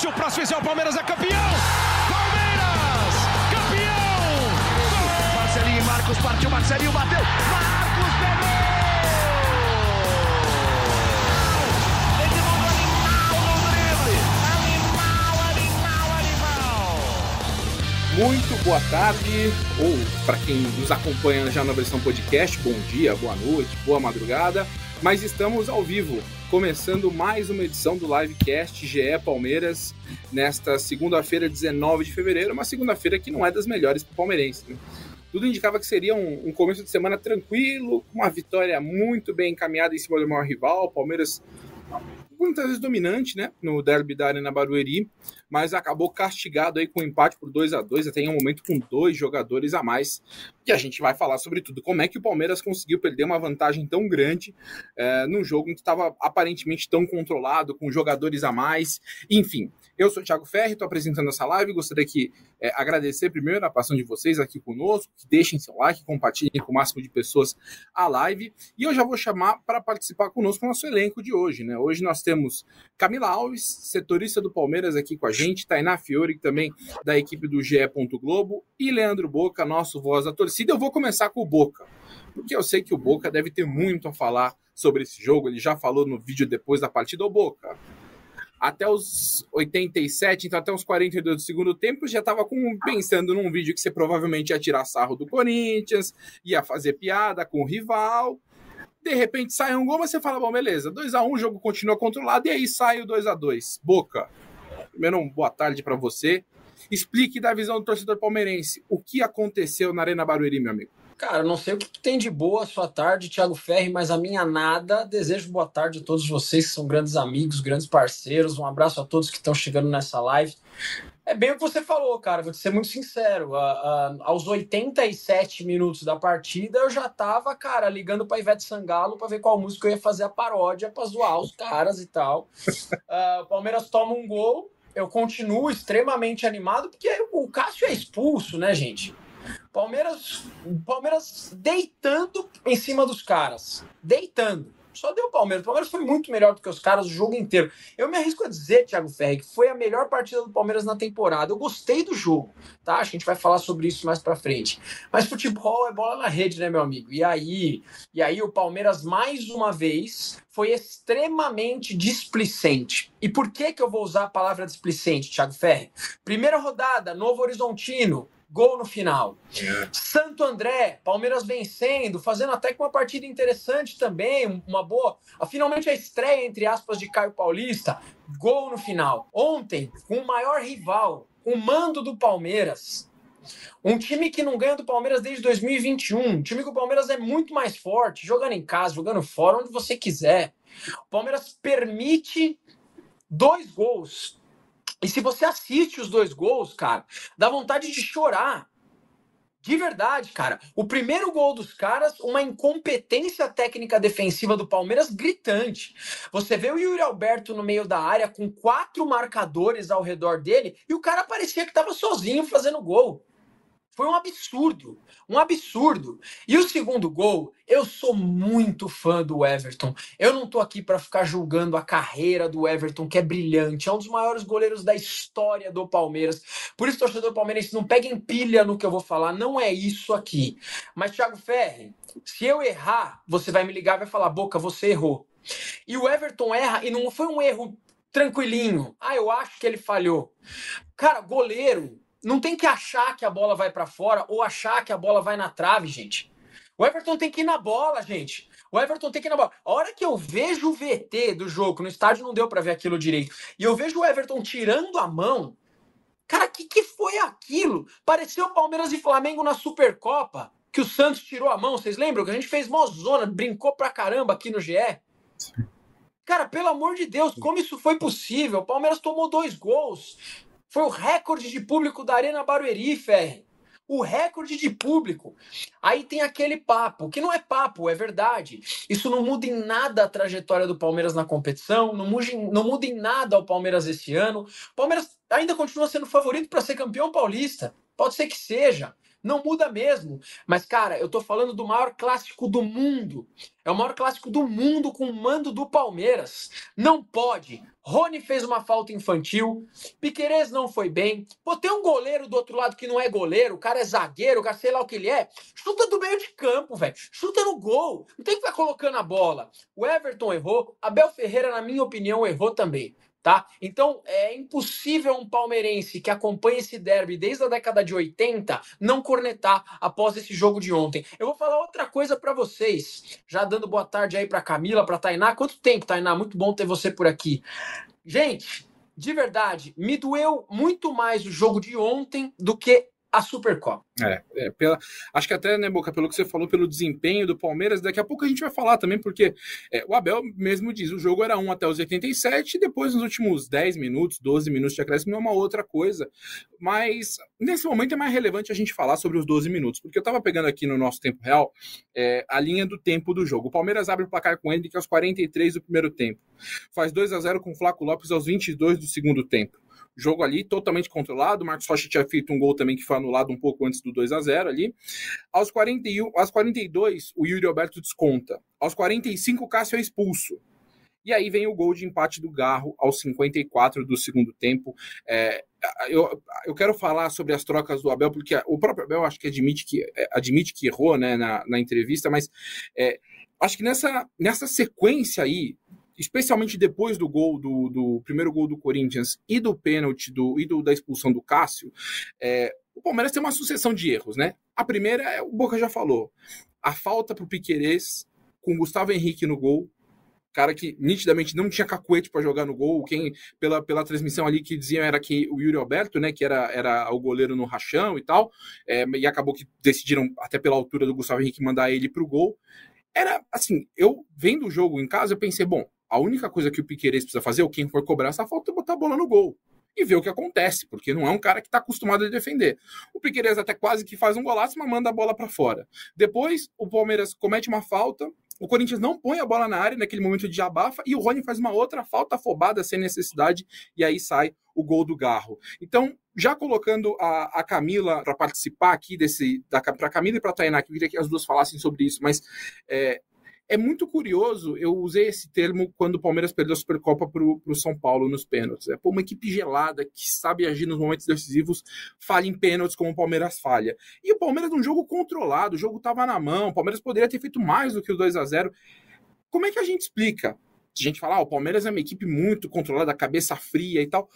Se o próximo fizer o Palmeiras é campeão! Palmeiras! Campeão! Marcelinho e Marcos partiu, Marcelinho bateu! Marcos pegou! Muito boa tarde, ou para quem nos acompanha já na versão podcast, bom dia, boa noite, boa madrugada, mas estamos ao vivo, começando mais uma edição do Livecast GE Palmeiras, nesta segunda-feira, 19 de fevereiro, uma segunda-feira que não é das melhores para o palmeirense. Né? Tudo indicava que seria um, um, começo de semana tranquilo, uma vitória muito bem encaminhada em cima do maior rival, o Palmeiras muitas vezes dominante, né, no derby da Arena Barueri, mas acabou castigado aí com um empate por 2 a 2 até em um momento com dois jogadores a mais. E a gente vai falar sobre tudo. Como é que o Palmeiras conseguiu perder uma vantagem tão grande é, num jogo que estava aparentemente tão controlado, com jogadores a mais. Enfim, eu sou o Thiago Ferri, estou apresentando essa live. Gostaria de é, agradecer primeiro a participação de vocês aqui conosco, que deixem seu like, compartilhem com o máximo de pessoas a live. E eu já vou chamar para participar conosco o nosso elenco de hoje. Né? Hoje nós temos Camila Alves, setorista do Palmeiras aqui com a gente, Tainá Fiore, também da equipe do GE. Globo, e Leandro Boca, nosso voz da. Eu vou começar com o Boca, porque eu sei que o Boca deve ter muito a falar sobre esse jogo. Ele já falou no vídeo depois da partida. O Boca, até os 87, então até os 42 do segundo tempo, já estava pensando num vídeo que você provavelmente ia tirar sarro do Corinthians, ia fazer piada com o rival. De repente sai um gol, mas você fala, bom, beleza, 2 a 1 o jogo continua controlado, e aí sai o 2 a 2 Boca, primeiro, boa tarde para você. Explique da visão do torcedor palmeirense o que aconteceu na Arena Barueri, meu amigo. Cara, não sei o que tem de boa a sua tarde, Thiago Ferri, mas a minha nada. Desejo boa tarde a todos vocês que são grandes amigos, grandes parceiros. Um abraço a todos que estão chegando nessa live. É bem o que você falou, cara. Vou te ser muito sincero. A, a, aos 87 minutos da partida, eu já tava, cara, ligando pra Ivete Sangalo para ver qual música eu ia fazer a paródia pra zoar os caras e tal. Uh, o Palmeiras toma um gol. Eu continuo extremamente animado, porque o Cássio é expulso, né, gente? Palmeiras, Palmeiras deitando em cima dos caras. Deitando. Só deu o Palmeiras. O Palmeiras foi muito melhor do que os caras o jogo inteiro. Eu me arrisco a dizer, Thiago Ferri, que foi a melhor partida do Palmeiras na temporada. Eu gostei do jogo, tá? A gente vai falar sobre isso mais pra frente. Mas futebol é bola na rede, né, meu amigo? E aí, e aí o Palmeiras, mais uma vez, foi extremamente displicente. E por que, que eu vou usar a palavra displicente, Thiago Ferri? Primeira rodada, Novo Horizontino gol no final. É. Santo André, Palmeiras vencendo, fazendo até que uma partida interessante também, uma boa. Finalmente a estreia, entre aspas, de Caio Paulista, gol no final. Ontem, com o maior rival, o mando do Palmeiras. Um time que não ganha do Palmeiras desde 2021. Um time que o Palmeiras é muito mais forte, jogando em casa, jogando fora, onde você quiser. O Palmeiras permite dois gols e se você assiste os dois gols, cara, dá vontade de chorar. De verdade, cara. O primeiro gol dos caras, uma incompetência técnica defensiva do Palmeiras gritante. Você vê o Yuri Alberto no meio da área com quatro marcadores ao redor dele e o cara parecia que estava sozinho fazendo gol. Foi um absurdo, um absurdo. E o segundo gol, eu sou muito fã do Everton. Eu não tô aqui para ficar julgando a carreira do Everton, que é brilhante, é um dos maiores goleiros da história do Palmeiras. Por isso, torcedor palmeirense, não peguem pilha no que eu vou falar, não é isso aqui. Mas, Thiago Ferri, se eu errar, você vai me ligar e vai falar: Boca, você errou. E o Everton erra, e não foi um erro tranquilinho. Ah, eu acho que ele falhou. Cara, goleiro não tem que achar que a bola vai para fora ou achar que a bola vai na trave, gente. O Everton tem que ir na bola, gente. O Everton tem que ir na bola. A hora que eu vejo o VT do jogo, no estádio não deu para ver aquilo direito, e eu vejo o Everton tirando a mão, cara, o que, que foi aquilo? Pareceu o Palmeiras e Flamengo na Supercopa, que o Santos tirou a mão, vocês lembram? Que a gente fez mó zona, brincou pra caramba aqui no GE. Cara, pelo amor de Deus, como isso foi possível? O Palmeiras tomou dois gols. Foi o recorde de público da Arena Barueri, Ferre. O recorde de público. Aí tem aquele papo, que não é papo, é verdade. Isso não muda em nada a trajetória do Palmeiras na competição, não muda em, não muda em nada o Palmeiras esse ano. O Palmeiras ainda continua sendo favorito para ser campeão paulista. Pode ser que seja. Não muda mesmo. Mas, cara, eu tô falando do maior clássico do mundo. É o maior clássico do mundo com o mando do Palmeiras. Não pode, Rony fez uma falta infantil, Piquerez não foi bem. Pô, tem um goleiro do outro lado que não é goleiro, o cara é zagueiro, o cara sei lá o que ele é. Chuta do meio de campo, velho. Chuta no gol. Não tem que ficar colocando a bola. O Everton errou, Abel Ferreira, na minha opinião, errou também tá? Então é impossível um palmeirense que acompanha esse derby desde a década de 80 não cornetar após esse jogo de ontem. Eu vou falar outra coisa para vocês, já dando boa tarde aí para Camila, para Tainá. Quanto tempo, Tainá? Muito bom ter você por aqui. Gente, de verdade, me doeu muito mais o jogo de ontem do que a Supercopa. É, é, pela, acho que até, né, Boca, pelo que você falou, pelo desempenho do Palmeiras, daqui a pouco a gente vai falar também, porque é, o Abel mesmo diz, o jogo era 1 até os 87, e depois nos últimos 10 minutos, 12 minutos de acréscimo é uma outra coisa, mas nesse momento é mais relevante a gente falar sobre os 12 minutos, porque eu tava pegando aqui no nosso tempo real é, a linha do tempo do jogo. O Palmeiras abre o placar com ele que aos 43 do primeiro tempo, faz 2 a 0 com o Flaco Lopes aos 22 do segundo tempo jogo ali totalmente controlado. O Marcos Rocha tinha feito um gol também que foi anulado um pouco antes do 2 a 0 ali. Aos, 41, aos 42, o Yuri Alberto desconta. Aos 45, o Cássio é expulso. E aí vem o gol de empate do Garro aos 54 do segundo tempo. É, eu, eu quero falar sobre as trocas do Abel, porque o próprio Abel acho que admite que, é, admite que errou né, na, na entrevista, mas é, acho que nessa, nessa sequência aí especialmente depois do gol do, do primeiro gol do Corinthians e do pênalti do, e do, da expulsão do Cássio, é, o Palmeiras tem uma sucessão de erros, né? A primeira é o Boca já falou, a falta para o Piquerez com o Gustavo Henrique no gol, cara que nitidamente não tinha cacuete para jogar no gol. Quem, pela, pela transmissão ali que diziam era que o Yuri Alberto, né, que era, era o goleiro no rachão e tal, é, e acabou que decidiram, até pela altura do Gustavo Henrique, mandar ele para o gol. Era assim, eu vendo o jogo em casa, eu pensei, bom, a única coisa que o Piqueires precisa fazer, ou quem for cobrar essa falta, é botar a bola no gol e ver o que acontece, porque não é um cara que está acostumado a defender. O Piqueires até quase que faz um golaço, mas manda a bola para fora. Depois, o Palmeiras comete uma falta, o Corinthians não põe a bola na área naquele momento de abafa e o Rony faz uma outra falta afobada sem necessidade e aí sai o gol do Garro. Então, já colocando a, a Camila para participar aqui desse, para Camila e para Tainá, que eu queria que as duas falassem sobre isso, mas é, é muito curioso, eu usei esse termo quando o Palmeiras perdeu a Supercopa para o São Paulo nos pênaltis. É uma equipe gelada que sabe agir nos momentos decisivos, falha em pênaltis como o Palmeiras falha. E o Palmeiras num jogo controlado, o jogo estava na mão, o Palmeiras poderia ter feito mais do que o 2 a 0 Como é que a gente explica? A gente fala, ah, o Palmeiras é uma equipe muito controlada, cabeça fria e tal.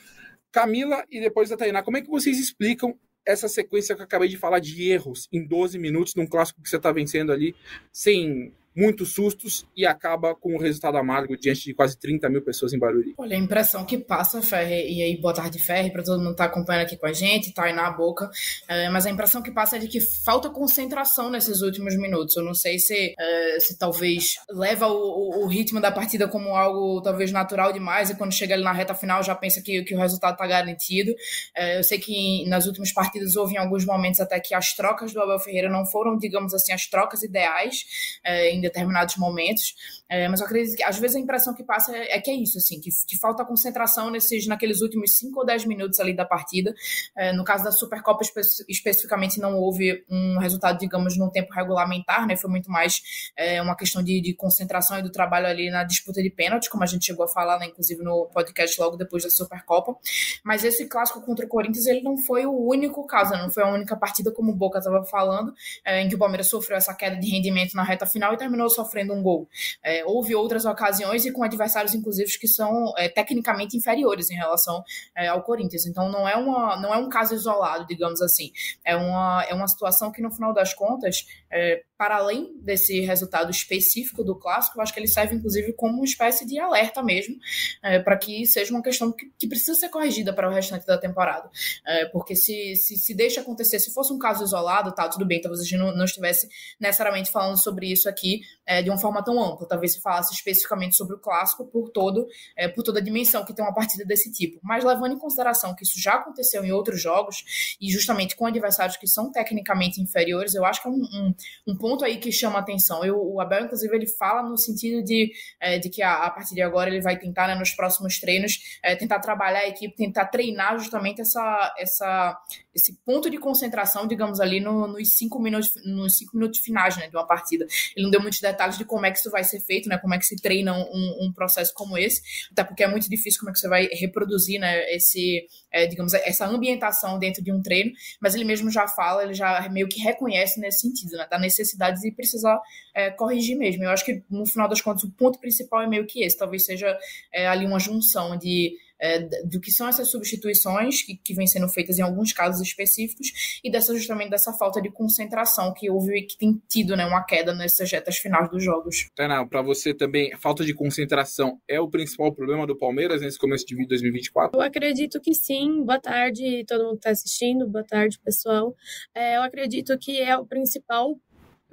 Camila e depois a Tainá, como é que vocês explicam essa sequência que eu acabei de falar de erros em 12 minutos num clássico que você está vencendo ali, sem muitos sustos e acaba com o um resultado amargo diante de quase 30 mil pessoas em Barueri. Olha, a impressão que passa, Ferre, e aí boa tarde, Ferre, para todo mundo estar tá acompanhando aqui com a gente, tá aí na boca, é, mas a impressão que passa é de que falta concentração nesses últimos minutos. Eu não sei se, é, se talvez leva o, o, ritmo da partida como algo talvez natural demais e quando chega ali na reta final já pensa que, que o resultado está garantido. É, eu sei que nas últimas partidas houve em alguns momentos até que as trocas do Abel Ferreira não foram, digamos assim, as trocas ideais é, em determinados momentos. É, mas eu acredito que às vezes a impressão que passa é, é que é isso, assim, que, que, falta concentração nesses, naqueles últimos 5 ou 10 minutos ali da partida. É, no caso da Supercopa, espe especificamente, não houve um resultado, digamos, num tempo regulamentar, né? Foi muito mais é, uma questão de, de, concentração e do trabalho ali na disputa de pênalti, como a gente chegou a falar, né, inclusive no podcast logo depois da Supercopa. Mas esse clássico contra o Corinthians, ele não foi o único caso, não foi a única partida, como o Boca estava falando, é, em que o Palmeiras sofreu essa queda de rendimento na reta final e terminou sofrendo um gol. É, houve outras ocasiões e com adversários, inclusive, que são é, tecnicamente inferiores em relação é, ao Corinthians. Então não é, uma, não é um caso isolado, digamos assim. É uma, é uma situação que, no final das contas, é, para além desse resultado específico do clássico, eu acho que ele serve, inclusive, como uma espécie de alerta mesmo, é, para que seja uma questão que, que, precisa ser corrigida para o restante da temporada. É, porque se, se, se deixa acontecer, se fosse um caso isolado, tá, tudo bem, talvez a gente não, não estivesse necessariamente falando sobre isso aqui é, de uma forma tão ampla. Talvez se falasse especificamente sobre o clássico por todo, é, por toda a dimensão que tem uma partida desse tipo. Mas levando em consideração que isso já aconteceu em outros jogos, e justamente com adversários que são tecnicamente inferiores, eu acho que é um, um, um ponto aí que chama atenção. Eu, o Abel, inclusive, ele fala no sentido de, é, de que a, a, partir de agora ele vai tentar, né, nos próximos treinos, é, tentar trabalhar a equipe, tentar treinar justamente essa, essa, esse ponto de concentração, digamos ali, no, nos cinco minutos, nos cinco minutos finais né, de uma partida. Ele não deu muito muitos detalhes de como é que isso vai ser feito, né? Como é que se treina um, um processo como esse, até porque é muito difícil como é que você vai reproduzir, né? Esse, é, digamos, essa ambientação dentro de um treino, mas ele mesmo já fala, ele já meio que reconhece nesse sentido, né? Da necessidade de precisar é, corrigir mesmo. Eu acho que no final das contas o ponto principal é meio que esse, talvez seja é, ali uma junção de é, do que são essas substituições que, que vêm sendo feitas em alguns casos específicos e dessa justamente dessa falta de concentração que houve e que tem tido né, uma queda nessas retas finais dos jogos. Tainá, para você também, a falta de concentração é o principal problema do Palmeiras nesse começo de 2024? Eu acredito que sim. Boa tarde, todo mundo que está assistindo. Boa tarde, pessoal. É, eu acredito que é o principal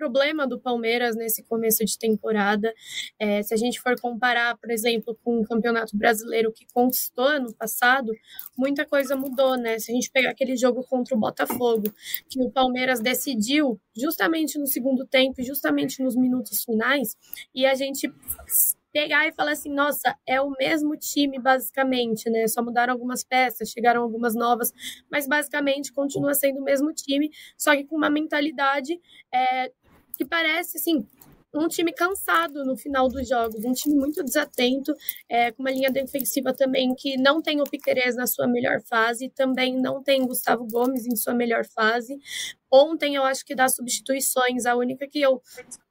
problema do Palmeiras nesse começo de temporada. É, se a gente for comparar, por exemplo, com o Campeonato Brasileiro que conquistou ano passado, muita coisa mudou, né? Se a gente pegar aquele jogo contra o Botafogo, que o Palmeiras decidiu justamente no segundo tempo, justamente nos minutos finais, e a gente pegar e falar assim, nossa, é o mesmo time basicamente, né? Só mudaram algumas peças, chegaram algumas novas, mas basicamente continua sendo o mesmo time, só que com uma mentalidade é, que parece, assim, um time cansado no final dos jogos, um time muito desatento, é, com uma linha defensiva também que não tem o Piquerez na sua melhor fase, também não tem Gustavo Gomes em sua melhor fase. Ontem eu acho que das substituições, a única que eu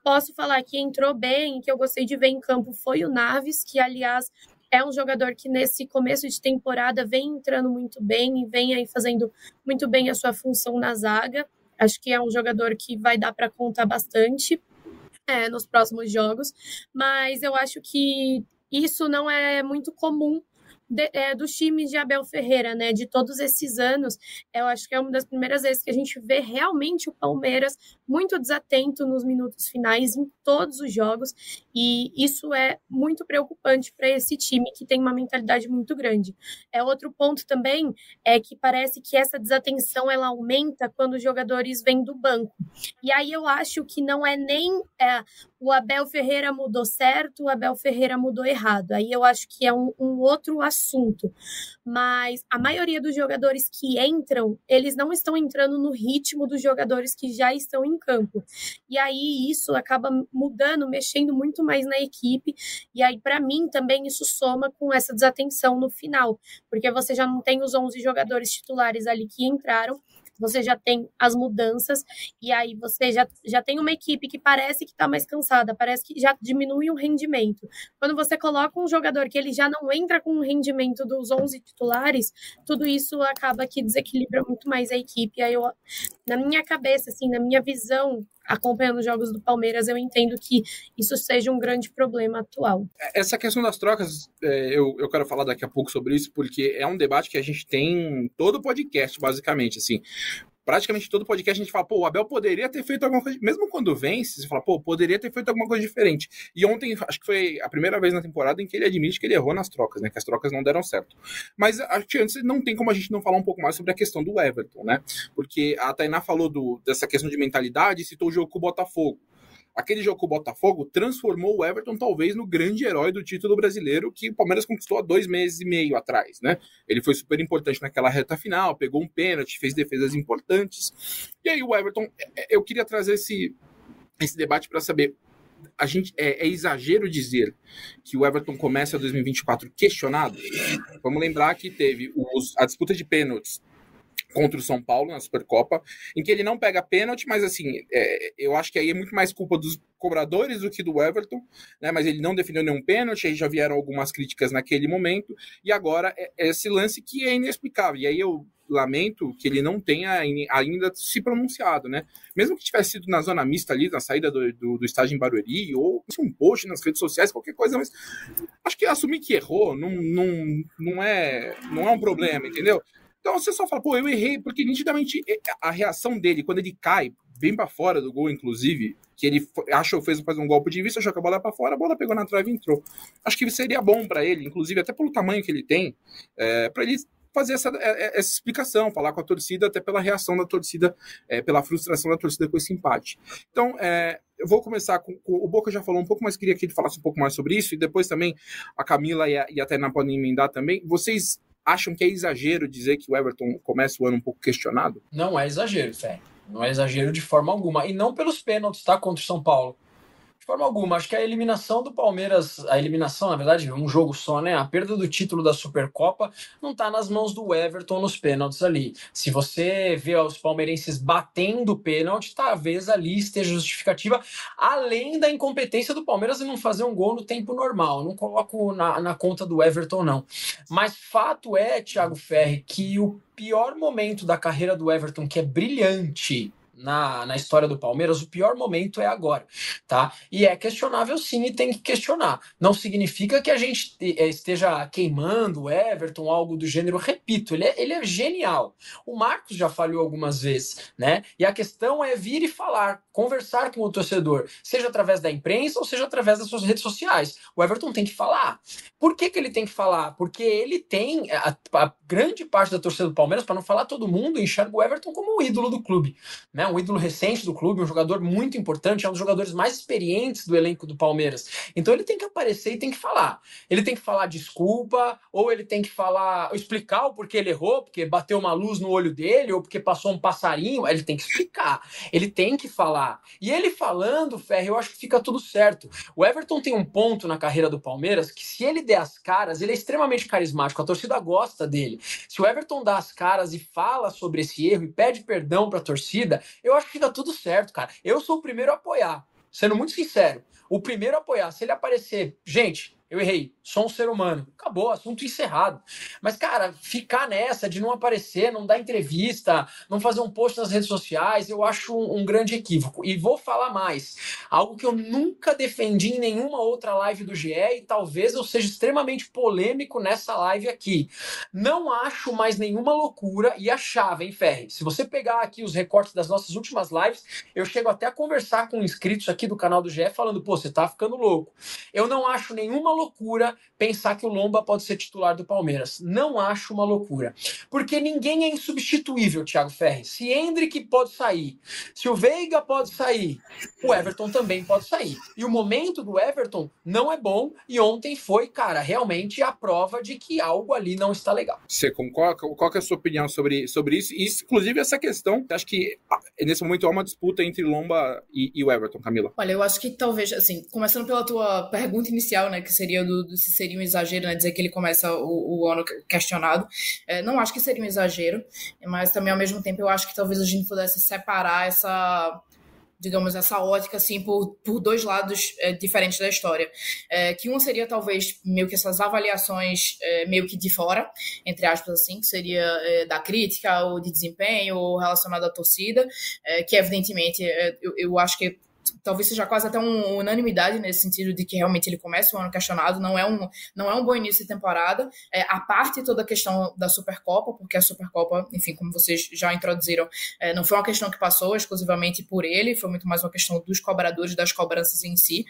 posso falar que entrou bem, que eu gostei de ver em campo foi o Naves, que aliás é um jogador que nesse começo de temporada vem entrando muito bem e vem aí fazendo muito bem a sua função na zaga. Acho que é um jogador que vai dar para contar bastante é, nos próximos jogos, mas eu acho que isso não é muito comum de, é, dos times de Abel Ferreira, né? De todos esses anos, eu acho que é uma das primeiras vezes que a gente vê realmente o Palmeiras muito desatento nos minutos finais em todos os jogos, e isso é muito preocupante para esse time que tem uma mentalidade muito grande. É outro ponto também é que parece que essa desatenção ela aumenta quando os jogadores vêm do banco. E aí eu acho que não é nem é, o Abel Ferreira mudou certo, o Abel Ferreira mudou errado. Aí eu acho que é um, um, outro assunto. Mas a maioria dos jogadores que entram, eles não estão entrando no ritmo dos jogadores que já estão em campo. E aí isso acaba mudando, mexendo muito mais na equipe. E aí, para mim, também isso soma com essa desatenção no final, porque você já não tem os 11 jogadores titulares ali que entraram você já tem as mudanças, e aí você já, já tem uma equipe que parece que está mais cansada, parece que já diminui o rendimento. Quando você coloca um jogador que ele já não entra com o rendimento dos 11 titulares, tudo isso acaba que desequilibra muito mais a equipe. Aí eu, na minha cabeça, assim, na minha visão, acompanhando os jogos do Palmeiras, eu entendo que isso seja um grande problema atual. Essa questão das trocas, é, eu, eu quero falar daqui a pouco sobre isso, porque é um debate que a gente tem todo o podcast, basicamente, assim praticamente todo podcast a gente fala, pô, o Abel poderia ter feito alguma coisa, mesmo quando vence, você fala, pô, poderia ter feito alguma coisa diferente. E ontem, acho que foi a primeira vez na temporada em que ele admite que ele errou nas trocas, né, que as trocas não deram certo. Mas acho que antes não tem como a gente não falar um pouco mais sobre a questão do Everton, né, porque a Tainá falou do, dessa questão de mentalidade citou o jogo com o Botafogo aquele jogo com o Botafogo transformou o Everton talvez no grande herói do título brasileiro que o Palmeiras conquistou há dois meses e meio atrás, né? Ele foi super importante naquela reta final, pegou um pênalti, fez defesas importantes. E aí o Everton, é, é, eu queria trazer esse, esse debate para saber a gente é, é, exagero dizer que o Everton começa 2024 questionado. Vamos lembrar que teve os, a disputa de pênaltis contra o São Paulo na Supercopa, em que ele não pega pênalti, mas assim, é, eu acho que aí é muito mais culpa dos cobradores do que do Everton, né? Mas ele não defendeu nenhum pênalti, aí já vieram algumas críticas naquele momento, e agora é, é esse lance que é inexplicável. E aí eu lamento que ele não tenha ainda se pronunciado, né? Mesmo que tivesse sido na zona mista ali, na saída do, do, do estágio em Barueri, ou um post nas redes sociais, qualquer coisa, mas acho que assumir que errou não, não, não, é, não é um problema, entendeu? Então você só fala, pô, eu errei, porque nitidamente a reação dele, quando ele cai, bem para fora do gol, inclusive, que ele achou fez fazer um golpe de vista, achou que a bola para fora, a bola pegou na trave e entrou. Acho que seria bom para ele, inclusive até pelo tamanho que ele tem, é, para ele fazer essa, é, é, essa explicação, falar com a torcida, até pela reação da torcida, é, pela frustração da torcida com esse empate. Então, é, eu vou começar com, com, O Boca já falou um pouco, mas queria que ele falasse um pouco mais sobre isso, e depois também a Camila e a, e a Tainá podem emendar também. Vocês acham que é exagero dizer que o Everton começa o ano um pouco questionado? Não é exagero, Fé. Não é exagero de forma alguma. E não pelos pênaltis, tá? Contra o São Paulo. De forma alguma. Acho que a eliminação do Palmeiras, a eliminação, na verdade, um jogo só, né? A perda do título da Supercopa não está nas mãos do Everton nos pênaltis ali. Se você vê os palmeirenses batendo pênalti, talvez ali esteja justificativa, além da incompetência do Palmeiras em não fazer um gol no tempo normal. Não coloco na, na conta do Everton, não. Mas fato é, Thiago Ferri, que o pior momento da carreira do Everton, que é brilhante, na, na história do Palmeiras, o pior momento é agora, tá? E é questionável sim e tem que questionar. Não significa que a gente eh, esteja queimando o Everton, algo do gênero. Repito, ele é, ele é genial. O Marcos já falhou algumas vezes, né? E a questão é vir e falar, conversar com o torcedor, seja através da imprensa ou seja através das suas redes sociais. O Everton tem que falar. Por que, que ele tem que falar? Porque ele tem, a, a grande parte da torcida do Palmeiras, para não falar todo mundo, enxerga o Everton como o ídolo do clube, né? Um ídolo recente do clube, um jogador muito importante, é um dos jogadores mais experientes do elenco do Palmeiras. Então ele tem que aparecer e tem que falar. Ele tem que falar desculpa, ou ele tem que falar, explicar o porquê ele errou, porque bateu uma luz no olho dele, ou porque passou um passarinho. Ele tem que explicar. Ele tem que falar. E ele falando, Ferre, eu acho que fica tudo certo. O Everton tem um ponto na carreira do Palmeiras que, se ele der as caras, ele é extremamente carismático. A torcida gosta dele. Se o Everton dá as caras e fala sobre esse erro e pede perdão para a torcida, eu acho que fica tudo certo, cara. Eu sou o primeiro a apoiar, sendo muito sincero. O primeiro a apoiar, se ele aparecer, gente, eu errei, sou um ser humano. Acabou, assunto encerrado. Mas, cara, ficar nessa de não aparecer, não dar entrevista, não fazer um post nas redes sociais, eu acho um, um, grande equívoco. E vou falar mais. Algo que eu nunca defendi em nenhuma outra live do GE e talvez eu seja extremamente polêmico nessa live aqui. Não acho mais nenhuma loucura e achava, hein, Ferre? Se você pegar aqui os recortes das nossas últimas lives, eu chego até a conversar com inscritos aqui do canal do GE falando, pô, você tá ficando louco. Eu não acho nenhuma loucura pensar que o Lomba pode ser titular do Palmeiras. Não acho uma loucura. Porque ninguém é insubstituível, Thiago Ferres. Se Hendrick pode sair, se o Veiga pode sair, o Everton também pode sair. E o momento do Everton não é bom. E ontem foi, cara, realmente a prova de que algo ali não está legal. Você concorda? Qual é a sua opinião sobre, sobre isso? E, inclusive, essa questão, acho que ah, nesse momento há uma disputa entre Lomba e, e o Everton, Camila. Olha, eu acho que talvez, assim, começando pela tua pergunta inicial, né, que seria seria do, do se seria um exagero, né, dizer que ele começa o, o ano questionado. É, não acho que seria um exagero, mas também ao mesmo tempo eu acho que talvez a gente pudesse separar essa digamos, essa ótica, assim, por, por dois lados é, diferentes da história. É, que um seria, talvez, meio que essas avaliações é, meio que de fora, entre aspas, assim, que seria é, da crítica ou de desempenho ou relacionado à torcida, é, que, evidentemente, é, eu, eu acho que talvez seja quase até uma unanimidade nesse sentido de que realmente ele começa o ano questionado, não é um, não é um bom início de temporada. É, a parte toda a questão da Supercopa, porque a Supercopa, enfim, como vocês já introduziram, é, não foi uma questão que passou exclusivamente por ele, foi muito mais uma questão dos cobradores, das cobranças em si,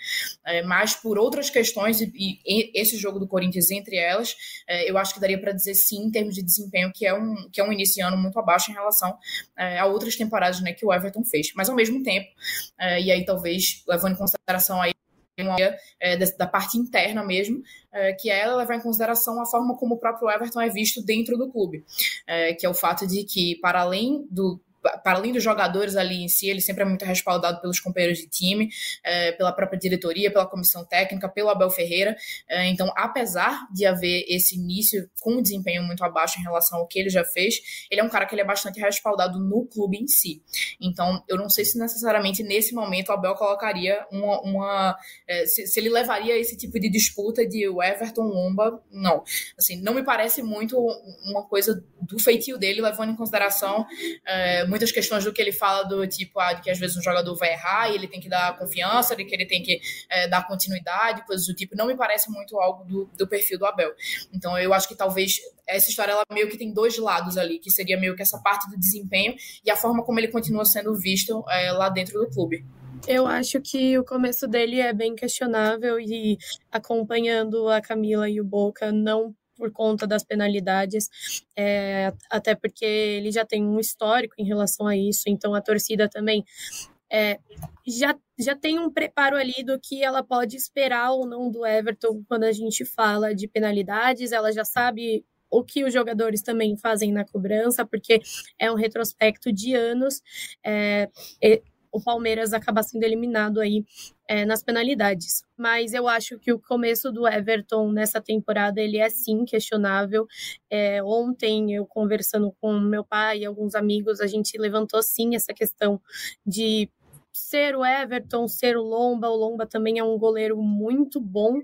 é, mas por outras questões, e, e, esse jogo do Corinthians entre elas, é, eu acho que daria para dizer sim, em termos de desempenho, que é um, que é um início de ano muito abaixo em relação é, a outras temporadas né, que o Everton fez. Mas ao mesmo tempo, é, e aí talvez levando em consideração aí uma é, da parte interna mesmo, é, que é ela levar em consideração a forma como o próprio Everton é visto dentro do clube, é, que é o fato de que, para além do, para além dos jogadores ali em si, ele sempre é muito respaldado pelos companheiros de time, é, pela própria diretoria, pela comissão técnica, pelo Abel Ferreira. É, então, apesar de haver esse início com um desempenho muito abaixo em relação ao que ele já fez, ele é um cara que ele é bastante respaldado no clube em si. Então, eu não sei se necessariamente nesse momento o Abel colocaria uma. uma é, se, se, ele levaria esse tipo de disputa de Everton Lomba, não. Assim, não me parece muito uma coisa do feitio dele, levando em consideração é, muitas questões do que ele fala do tipo, ah, de que às vezes um jogador vai errar e ele tem que dar confiança, de que ele tem que é, dar continuidade, coisas do tipo. Não me parece muito algo do, do perfil do Abel. Então eu acho que talvez essa história ela meio que tem dois lados ali, que seria meio que essa parte do desempenho e a forma como ele continua sendo visto é, lá dentro do clube. Eu acho que o começo dele é bem questionável e acompanhando a Camila e o Boca, não por conta das penalidades, é, até porque ele já tem um histórico em relação a isso, então a torcida também é, já, já tem um preparo ali do que ela pode esperar ou não do Everton quando a gente fala de penalidades, ela já sabe o que os jogadores também fazem na cobrança, porque é um retrospecto de anos. É, o Palmeiras acabar sendo eliminado aí é, nas penalidades. Mas eu acho que o começo do Everton nessa temporada ele é sim questionável. É, ontem eu conversando com meu pai e alguns amigos, a gente levantou sim essa questão de ser o Everton, ser o Lomba. O Lomba também é um goleiro muito bom.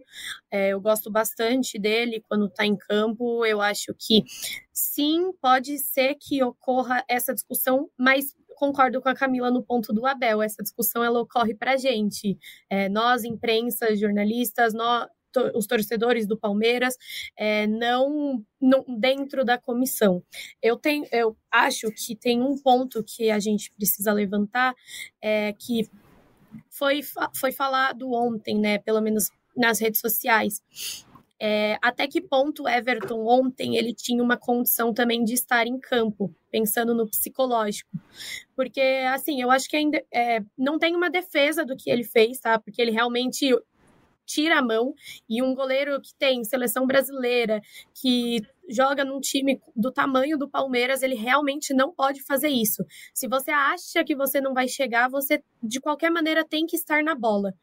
É, eu gosto bastante dele quando está em campo. Eu acho que sim, pode ser que ocorra essa discussão, mas concordo com a Camila no ponto do Abel. Essa discussão ela ocorre para a gente, é, nós, imprensa, jornalistas, nós, os torcedores do Palmeiras, é, não, não, dentro da comissão. Eu tenho, eu acho que tem um ponto que a gente precisa levantar, é, que foi, foi falado ontem, né? Pelo menos nas redes sociais. É, até que ponto Everton ontem ele tinha uma condição também de estar em campo, pensando no psicológico. Porque, assim, eu acho que ainda é, não tem uma defesa do que ele fez, tá? Porque ele realmente tira a mão e um goleiro que tem seleção brasileira, que joga num time do tamanho do Palmeiras, ele realmente não pode fazer isso. Se você acha que você não vai chegar, você de qualquer maneira tem que estar na bola.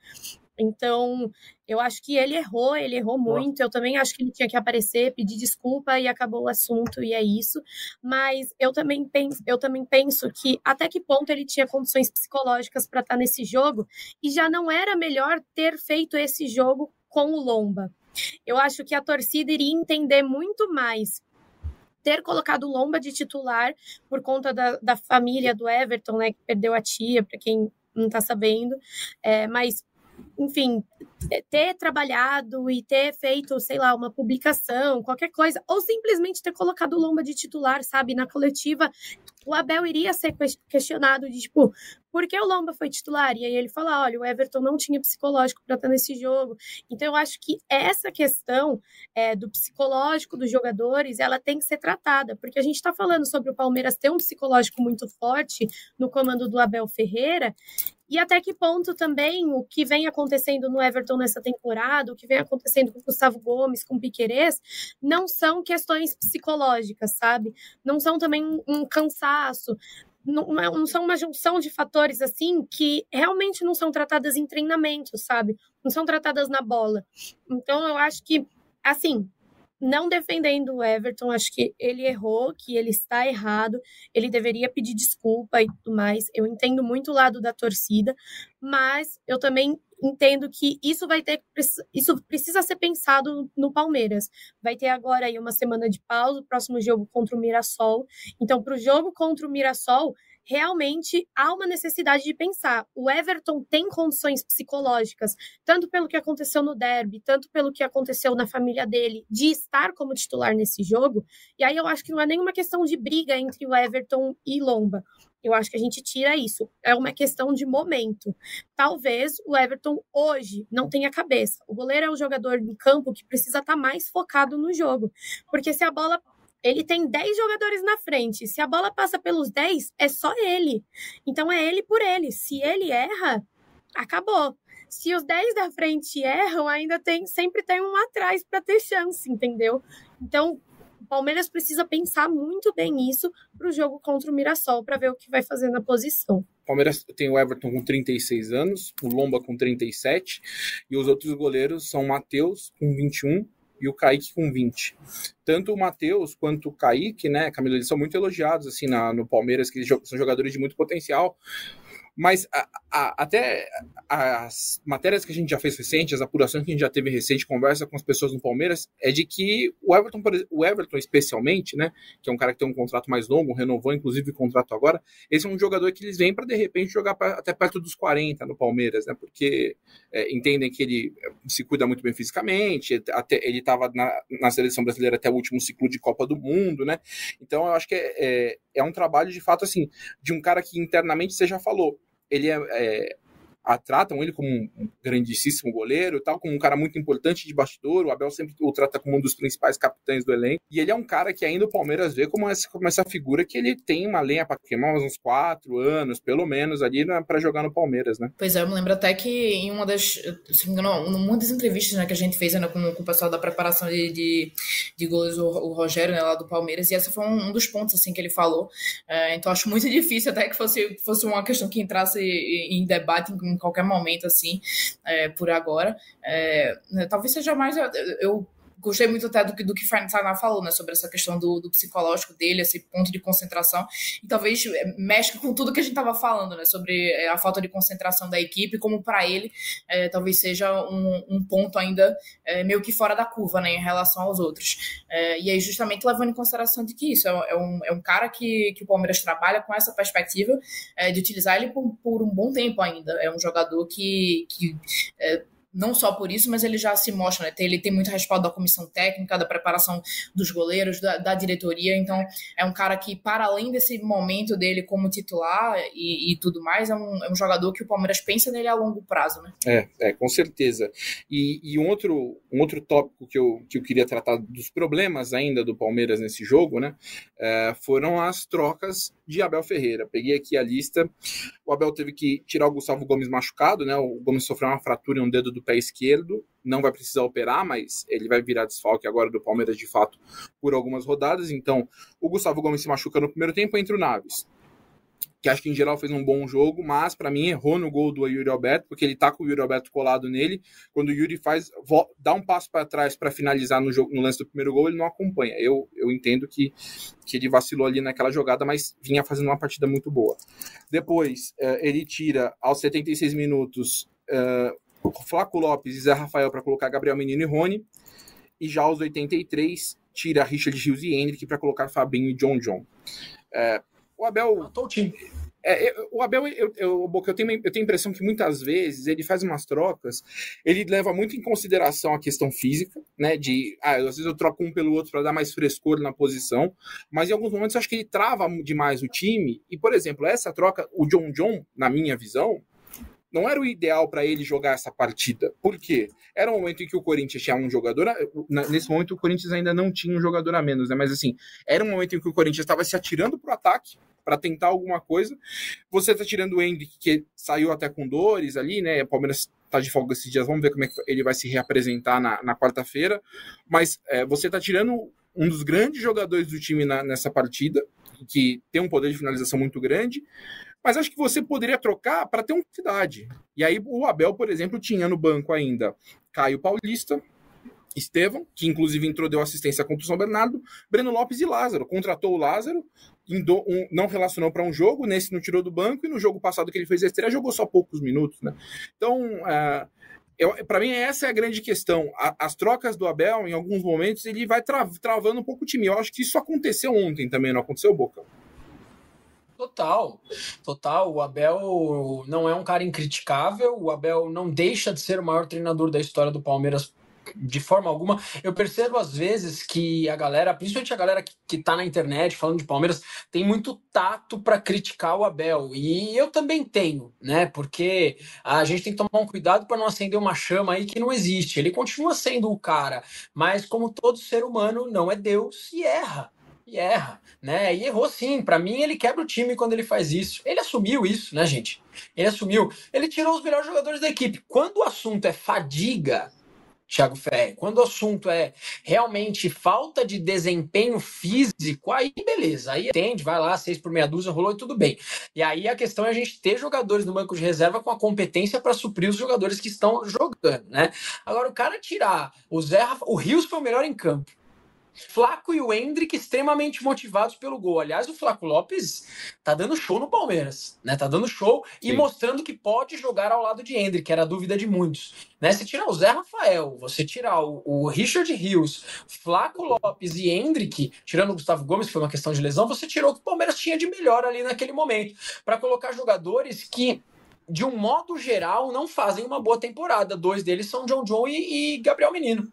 Então, eu acho que ele errou, ele errou muito. Eu também acho que ele tinha que aparecer, pedir desculpa e acabou o assunto, e é isso. Mas eu também penso, eu também penso que até que ponto ele tinha condições psicológicas para estar tá nesse jogo, e já não era melhor ter feito esse jogo com o Lomba. Eu acho que a torcida iria entender muito mais ter colocado o Lomba de titular por conta da, da família do Everton, né, que perdeu a tia, para quem não está sabendo, é, mas enfim, ter trabalhado e ter feito, sei lá, uma publicação, qualquer coisa, ou simplesmente ter colocado o Lomba de titular, sabe, na coletiva, o Abel iria ser questionado de tipo, por que o Lomba foi titular? E aí ele fala: olha, o Everton não tinha psicológico para estar nesse jogo. Então eu acho que essa questão é, do psicológico dos jogadores ela tem que ser tratada, porque a gente está falando sobre o Palmeiras ter um psicológico muito forte no comando do Abel Ferreira. E até que ponto também o que vem acontecendo no Everton nessa temporada, o que vem acontecendo com o Gustavo Gomes, com o Piquerez, não são questões psicológicas, sabe? Não são também um cansaço, não, não, são uma junção de fatores assim que realmente não são tratadas em treinamento, sabe? Não são tratadas na bola. Então eu acho que, assim, não defendendo o Everton, acho que ele errou, que ele está errado, ele deveria pedir desculpa e tudo mais. Eu entendo muito o lado da torcida, mas eu também entendo que isso vai ter isso precisa ser pensado no Palmeiras. Vai ter agora aí uma semana de pausa, o próximo jogo contra o Mirassol. Então, para o jogo contra o Mirassol, realmente há uma necessidade de pensar. O Everton tem condições psicológicas, tanto pelo que aconteceu no derby, tanto pelo que aconteceu na família dele, de estar como titular nesse jogo. E aí eu acho que não é nenhuma questão de briga entre o Everton e Lomba. Eu acho que a gente tira isso. É uma questão de momento. Talvez o Everton hoje não tenha cabeça. O goleiro é um jogador em campo que precisa estar mais focado no jogo. Porque se a bola. Ele tem 10 jogadores na frente. Se a bola passa pelos 10, é só ele. Então é ele por ele. Se ele erra, acabou. Se os 10 da frente erram, ainda tem sempre tem um atrás para ter chance, entendeu? Então, o Palmeiras precisa pensar muito bem isso para o jogo contra o Mirassol, para ver o que vai fazer na posição. Palmeiras tem o Everton com 36 anos, o Lomba com 37, e os outros goleiros são o Matheus com 21 e o Kaique com 20. Tanto o Matheus quanto o Kaique, né, Camila, eles são muito elogiados assim na, no Palmeiras, que são jogadores de muito potencial. Mas a, a, até as matérias que a gente já fez recente, as apurações que a gente já teve recente, conversa com as pessoas no Palmeiras, é de que o Everton, o Everton especialmente, né, que é um cara que tem um contrato mais longo, renovou inclusive o contrato agora, esse é um jogador que eles vêm para de repente jogar pra, até perto dos 40 no Palmeiras, né, porque é, entendem que ele se cuida muito bem fisicamente, até ele estava na, na seleção brasileira até o último ciclo de Copa do Mundo, né, então eu acho que é, é, é um trabalho de fato assim, de um cara que internamente você já falou, ele é, é a, tratam ele como um grandíssimo goleiro, tal, como um cara muito importante de bastidor. O Abel sempre o trata como um dos principais capitães do elenco. E ele é um cara que ainda o Palmeiras vê como essa, como essa figura que ele tem uma lenha para queimar uns quatro anos, pelo menos, ali para jogar no Palmeiras, né? Pois é, eu me lembro até que em uma das, se não me engano, numa das entrevistas né, que a gente fez né, com, com o pessoal da preparação de, de, de gols, o, o Rogério, né, lá do Palmeiras, e essa foi um, um dos pontos assim que ele falou. É, então acho muito difícil até que fosse, fosse uma questão que entrasse em debate em, em qualquer momento, assim, é, por agora. É, né, talvez seja mais. eu, eu gostei muito até do que, do que falou, né, sobre essa questão do, do, psicológico dele, esse ponto de concentração, e talvez é, mexe com tudo que a gente estava falando, né, sobre é, a falta de concentração da equipe, como para ele é, talvez seja um, um ponto ainda é, meio que fora da curva, né, em relação aos outros. É, e aí, justamente levando em consideração de que isso é, é, um, é um cara que, que o Palmeiras trabalha com essa perspectiva de utilizar ele por, por um bom tempo ainda. É um jogador que, que não só por isso, mas ele já se mostra, né? Ele tem muito respaldo da comissão técnica, da preparação dos goleiros, da, da diretoria. Então, é um cara que, para além desse momento dele como titular e, e tudo mais, é um, é um, jogador que o Palmeiras pensa nele a longo prazo, né? É, é com certeza. E, e um, outro, um outro tópico que eu, que eu queria tratar dos problemas ainda do Palmeiras nesse jogo, né? É, foram as trocas de Abel Ferreira. Peguei aqui a lista. O Abel teve que tirar o Gustavo Gomes machucado, né? O Gomes sofreu uma fratura em um dedo do pé esquerdo, não vai precisar operar, mas ele vai virar desfalque agora do Palmeiras de fato por algumas rodadas. Então, o Gustavo Gomes se machuca no primeiro tempo entre o Naves que acho que em geral fez um bom jogo, mas para mim errou no gol do Yuri Alberto, porque ele tá com o Yuri Alberto colado nele. Quando o Yuri faz dá um passo para trás para finalizar no, jogo, no lance do primeiro gol, ele não acompanha. Eu, eu entendo que, que ele vacilou ali naquela jogada, mas vinha fazendo uma partida muito boa. Depois, uh, ele tira aos 76 minutos o Flaco Lopes e Zé Rafael para colocar Gabriel Menino e Rony, e já aos 83 tira Richard Hughes e Hendrick para colocar Fabinho e John John. Uh, o Abel. Matou o time. É, eu, o Abel, eu, eu, eu, tenho, eu tenho a impressão que muitas vezes ele faz umas trocas, ele leva muito em consideração a questão física, né? De ah, às vezes eu troco um pelo outro para dar mais frescor na posição, mas em alguns momentos eu acho que ele trava demais o time. E, por exemplo, essa troca, o John John, na minha visão, não era o ideal para ele jogar essa partida. Por quê? Era um momento em que o Corinthians tinha um jogador. A... Nesse momento, o Corinthians ainda não tinha um jogador a menos, né? Mas assim, era um momento em que o Corinthians estava se atirando para o ataque para tentar alguma coisa. Você está tirando o Hendrick, que saiu até com dores ali, né? O Palmeiras está de folga esses dias. Vamos ver como é que ele vai se reapresentar na, na quarta-feira. Mas é, você está tirando um dos grandes jogadores do time na, nessa partida, que tem um poder de finalização muito grande mas acho que você poderia trocar para ter uma cidade. E aí o Abel, por exemplo, tinha no banco ainda Caio Paulista, Estevam, que inclusive entrou, deu assistência contra o São Bernardo, Breno Lopes e Lázaro. Contratou o Lázaro, um, não relacionou para um jogo, nesse não tirou do banco, e no jogo passado que ele fez a estreia, jogou só poucos minutos. Né? Então, uh, para mim, essa é a grande questão. A, as trocas do Abel, em alguns momentos, ele vai tra travando um pouco o time. Eu acho que isso aconteceu ontem também, não aconteceu, Boca? Total, total. O Abel não é um cara incriticável. O Abel não deixa de ser o maior treinador da história do Palmeiras de forma alguma. Eu percebo às vezes que a galera, principalmente a galera que, que tá na internet falando de Palmeiras, tem muito tato para criticar o Abel. E eu também tenho, né? Porque a gente tem que tomar um cuidado para não acender uma chama aí que não existe. Ele continua sendo o cara, mas como todo ser humano, não é Deus e erra e erra, né? E errou sim. Para mim, ele quebra o time quando ele faz isso. Ele assumiu isso, né, gente? Ele assumiu. Ele tirou os melhores jogadores da equipe. Quando o assunto é fadiga, Thiago Ferre, quando o assunto é realmente falta de desempenho físico, aí beleza, aí entende, vai lá, seis por meia dúzia, rolou e tudo bem. E aí a questão é a gente ter jogadores no banco de reserva com a competência para suprir os jogadores que estão jogando, né? Agora, o cara tirar o Zé, o Rios foi o melhor em campo. Flaco e o Hendrick extremamente motivados pelo gol. Aliás, o Flaco Lopes tá dando show no Palmeiras, né? Tá dando show Sim. e mostrando que pode jogar ao lado de Hendrick, era a dúvida de muitos. Né? Se tirar o Zé Rafael, você tirar o, o Richard Rios, Flaco Lopes e Hendrick, tirando o Gustavo Gomes, que foi uma questão de lesão, você tirou o que o Palmeiras tinha de melhor ali naquele momento, para colocar jogadores que de um modo geral, não fazem uma boa temporada. Dois deles são John John e, e Gabriel Menino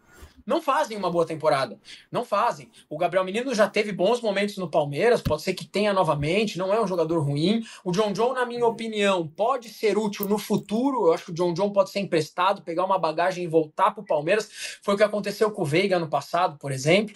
não fazem uma boa temporada. Não fazem. O Gabriel Menino já teve bons momentos no Palmeiras, pode ser que tenha novamente, não é um jogador ruim. O John John, na minha opinião, pode ser útil no futuro. Eu acho que o John John pode ser emprestado, pegar uma bagagem e voltar para o Palmeiras. Foi o que aconteceu com o Veiga no passado, por exemplo.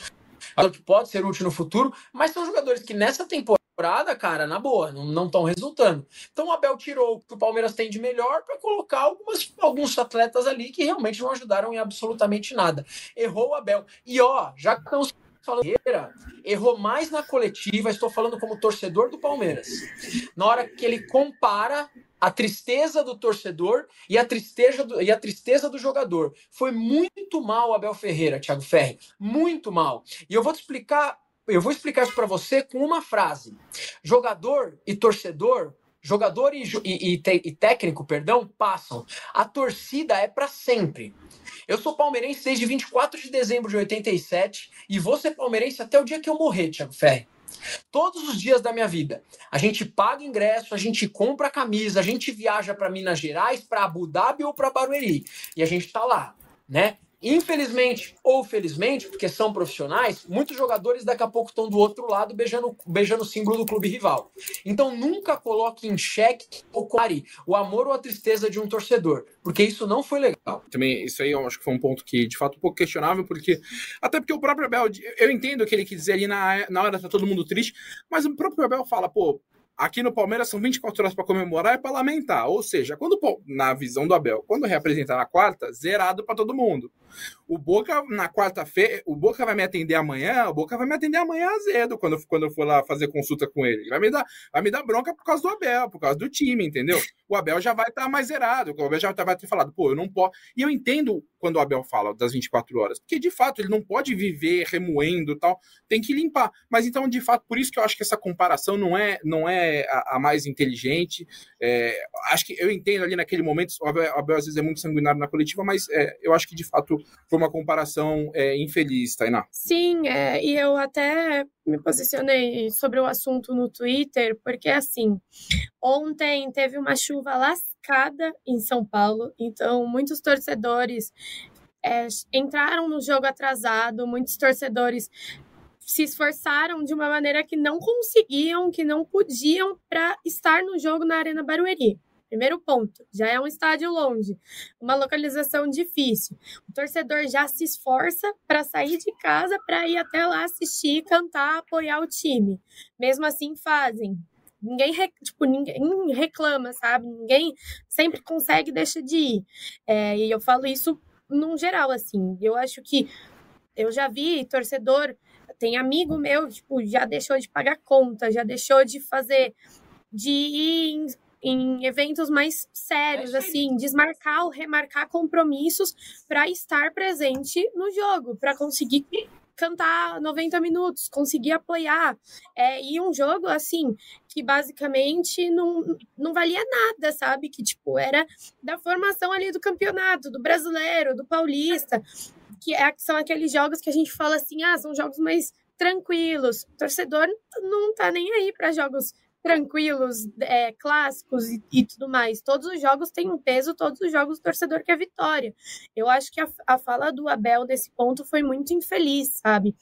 Que pode ser útil no futuro, mas são jogadores que nessa temporada temporada, cara, na boa, não estão resultando. Então o Abel tirou o que o Palmeiras tem de melhor para colocar algumas, alguns atletas ali que realmente não ajudaram em absolutamente nada. Errou o Abel. E ó, já que estamos falando, errou mais na coletiva, estou falando como torcedor do Palmeiras. Na hora que ele compara a tristeza do torcedor e a tristeza do, e a tristeza do jogador. Foi muito mal Abel Ferreira, Thiago Ferri. Muito mal. E eu vou te explicar eu vou explicar isso para você com uma frase. Jogador e torcedor, jogador e, e, e, técnico, perdão, passam. A torcida é para sempre. Eu sou palmeirense desde 24 de dezembro de 87 e vou ser palmeirense até o dia que eu morrer, Thiago Ferri. Todos os dias da minha vida. A gente paga ingresso, a gente compra camisa, a gente viaja para Minas Gerais, para Abu Dhabi ou para Barueri. E a gente tá lá, né? Infelizmente ou felizmente, porque são profissionais, muitos jogadores daqui a pouco estão do outro lado beijando, beijando o símbolo do clube rival. Então nunca coloque em xeque ou compare o amor ou a tristeza de um torcedor, porque isso não foi legal. Também, isso aí eu acho que foi um ponto que, de fato, um pouco questionável, porque. Até porque o próprio Abel, eu entendo o que ele quis dizer ali na, na hora tá todo mundo triste, mas o próprio Abel fala, pô, Aqui no Palmeiras são 24 horas para comemorar e para lamentar. Ou seja, quando na visão do Abel, quando reapresentar na quarta, zerado para todo mundo. O Boca, na quarta-feira, o Boca vai me atender amanhã, o Boca vai me atender amanhã azedo, quando, quando eu for lá fazer consulta com ele. Vai me, dar, vai me dar bronca por causa do Abel, por causa do time, entendeu? O Abel já vai estar tá mais zerado, o Abel já vai ter falado, pô, eu não posso. E eu entendo quando o Abel fala das 24 horas, porque de fato ele não pode viver remoendo tal, tem que limpar. Mas então, de fato, por isso que eu acho que essa comparação não é, não é a, a mais inteligente. É, acho que eu entendo ali naquele momento, o Abel, o Abel, às vezes é muito sanguinário na coletiva, mas é, eu acho que de fato foi uma comparação é, infeliz, Tainá. Sim, é, e eu até me posicionei sobre o assunto no Twitter, porque assim, ontem teve uma chuva lascada em São Paulo, então muitos torcedores é, entraram no jogo atrasado, muitos torcedores se esforçaram de uma maneira que não conseguiam, que não podiam para estar no jogo na Arena Barueri. Primeiro ponto, já é um estádio longe, uma localização difícil. O torcedor já se esforça para sair de casa para ir até lá assistir, cantar, apoiar o time. Mesmo assim fazem. Ninguém, tipo, ninguém reclama, sabe? Ninguém sempre consegue deixar de ir. É, e eu falo isso num geral, assim. Eu acho que eu já vi torcedor, tem amigo meu, tipo, já deixou de pagar conta, já deixou de fazer de ir em eventos mais sérios, assim, desmarcar ou remarcar compromissos para estar presente no jogo, para conseguir cantar 90 minutos, conseguir apoiar. É, e um jogo, assim, que basicamente não, não valia nada, sabe? Que, tipo, era da formação ali do campeonato, do brasileiro, do paulista, que é, são aqueles jogos que a gente fala assim, ah, são jogos mais tranquilos. O torcedor não tá nem aí para jogos tranquilos, é, clássicos e, e, tudo mais. Todos os jogos têm um peso, todos os jogos o torcedor quer vitória. Eu acho que a, a fala do Abel nesse ponto foi muito infeliz, sabe?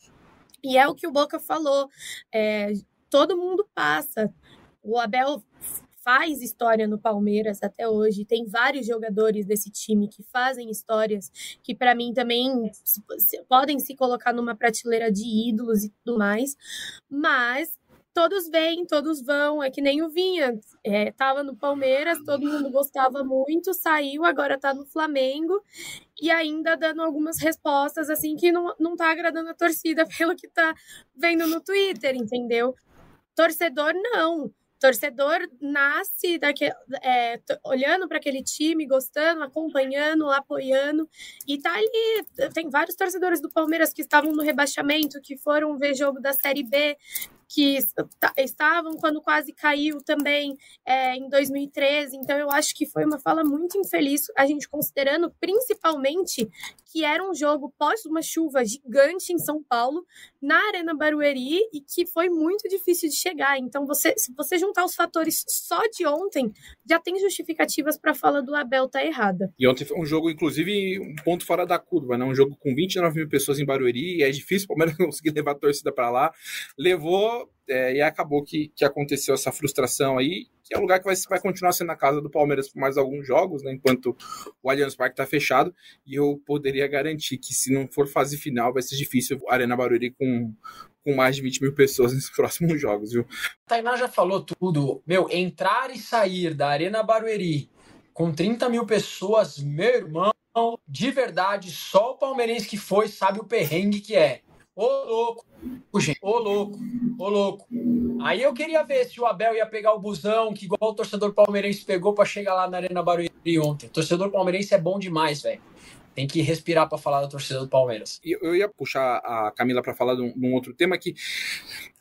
E é o que o Boca falou. É, todo mundo passa. O Abel faz história no Palmeiras até hoje. Tem vários jogadores desse time que fazem histórias que para mim também podem se colocar numa prateleira de ídolos e tudo mais. Mas todos vêm, todos vão. É que nem o Vinha. É, tava no Palmeiras, todo mundo gostava muito, saiu, agora tá no Flamengo. E ainda dando algumas respostas, assim, que não, não tá agradando a torcida pelo que tá vendo no Twitter, entendeu? Torcedor, não torcedor nasce daquele, é, olhando para aquele time, gostando, acompanhando, apoiando. E tá ali. Tem vários torcedores do Palmeiras que estavam no rebaixamento, que foram ver jogo da Série B, que estavam quando quase caiu também é, em 2013. Então, eu acho que foi uma fala muito infeliz, a gente considerando principalmente que era um jogo pós uma chuva gigante em São Paulo, na Arena Barueri, e que foi muito difícil de chegar. Então, você, se você juntar os fatores só de ontem, já tem justificativas para a fala do Abel tá errada. E ontem foi um jogo, inclusive, um ponto fora da curva, né? Um jogo com 29 mil pessoas em Barueri, e é difícil o Palmeiras conseguir levar a torcida para lá. Levou é, e acabou que, que aconteceu essa frustração aí, que é um lugar que vai, vai continuar sendo a casa do Palmeiras por mais alguns jogos, né, enquanto o Allianz Parque está fechado, e eu poderia garantir que se não for fase final, vai ser difícil a Arena Barueri com, com mais de 20 mil pessoas nos próximos jogos, viu? Tainá já falou tudo. Meu, entrar e sair da Arena Barueri com 30 mil pessoas, meu irmão, de verdade, só o palmeirense que foi sabe o perrengue que é. Ô louco, gente, ô louco, ô louco. Aí eu queria ver se o Abel ia pegar o busão, que igual o torcedor palmeirense pegou para chegar lá na Arena Barueri ontem. O torcedor palmeirense é bom demais, velho. Tem que respirar para falar da torcida do Palmeiras. Eu ia puxar a Camila para falar de um, de um outro tema que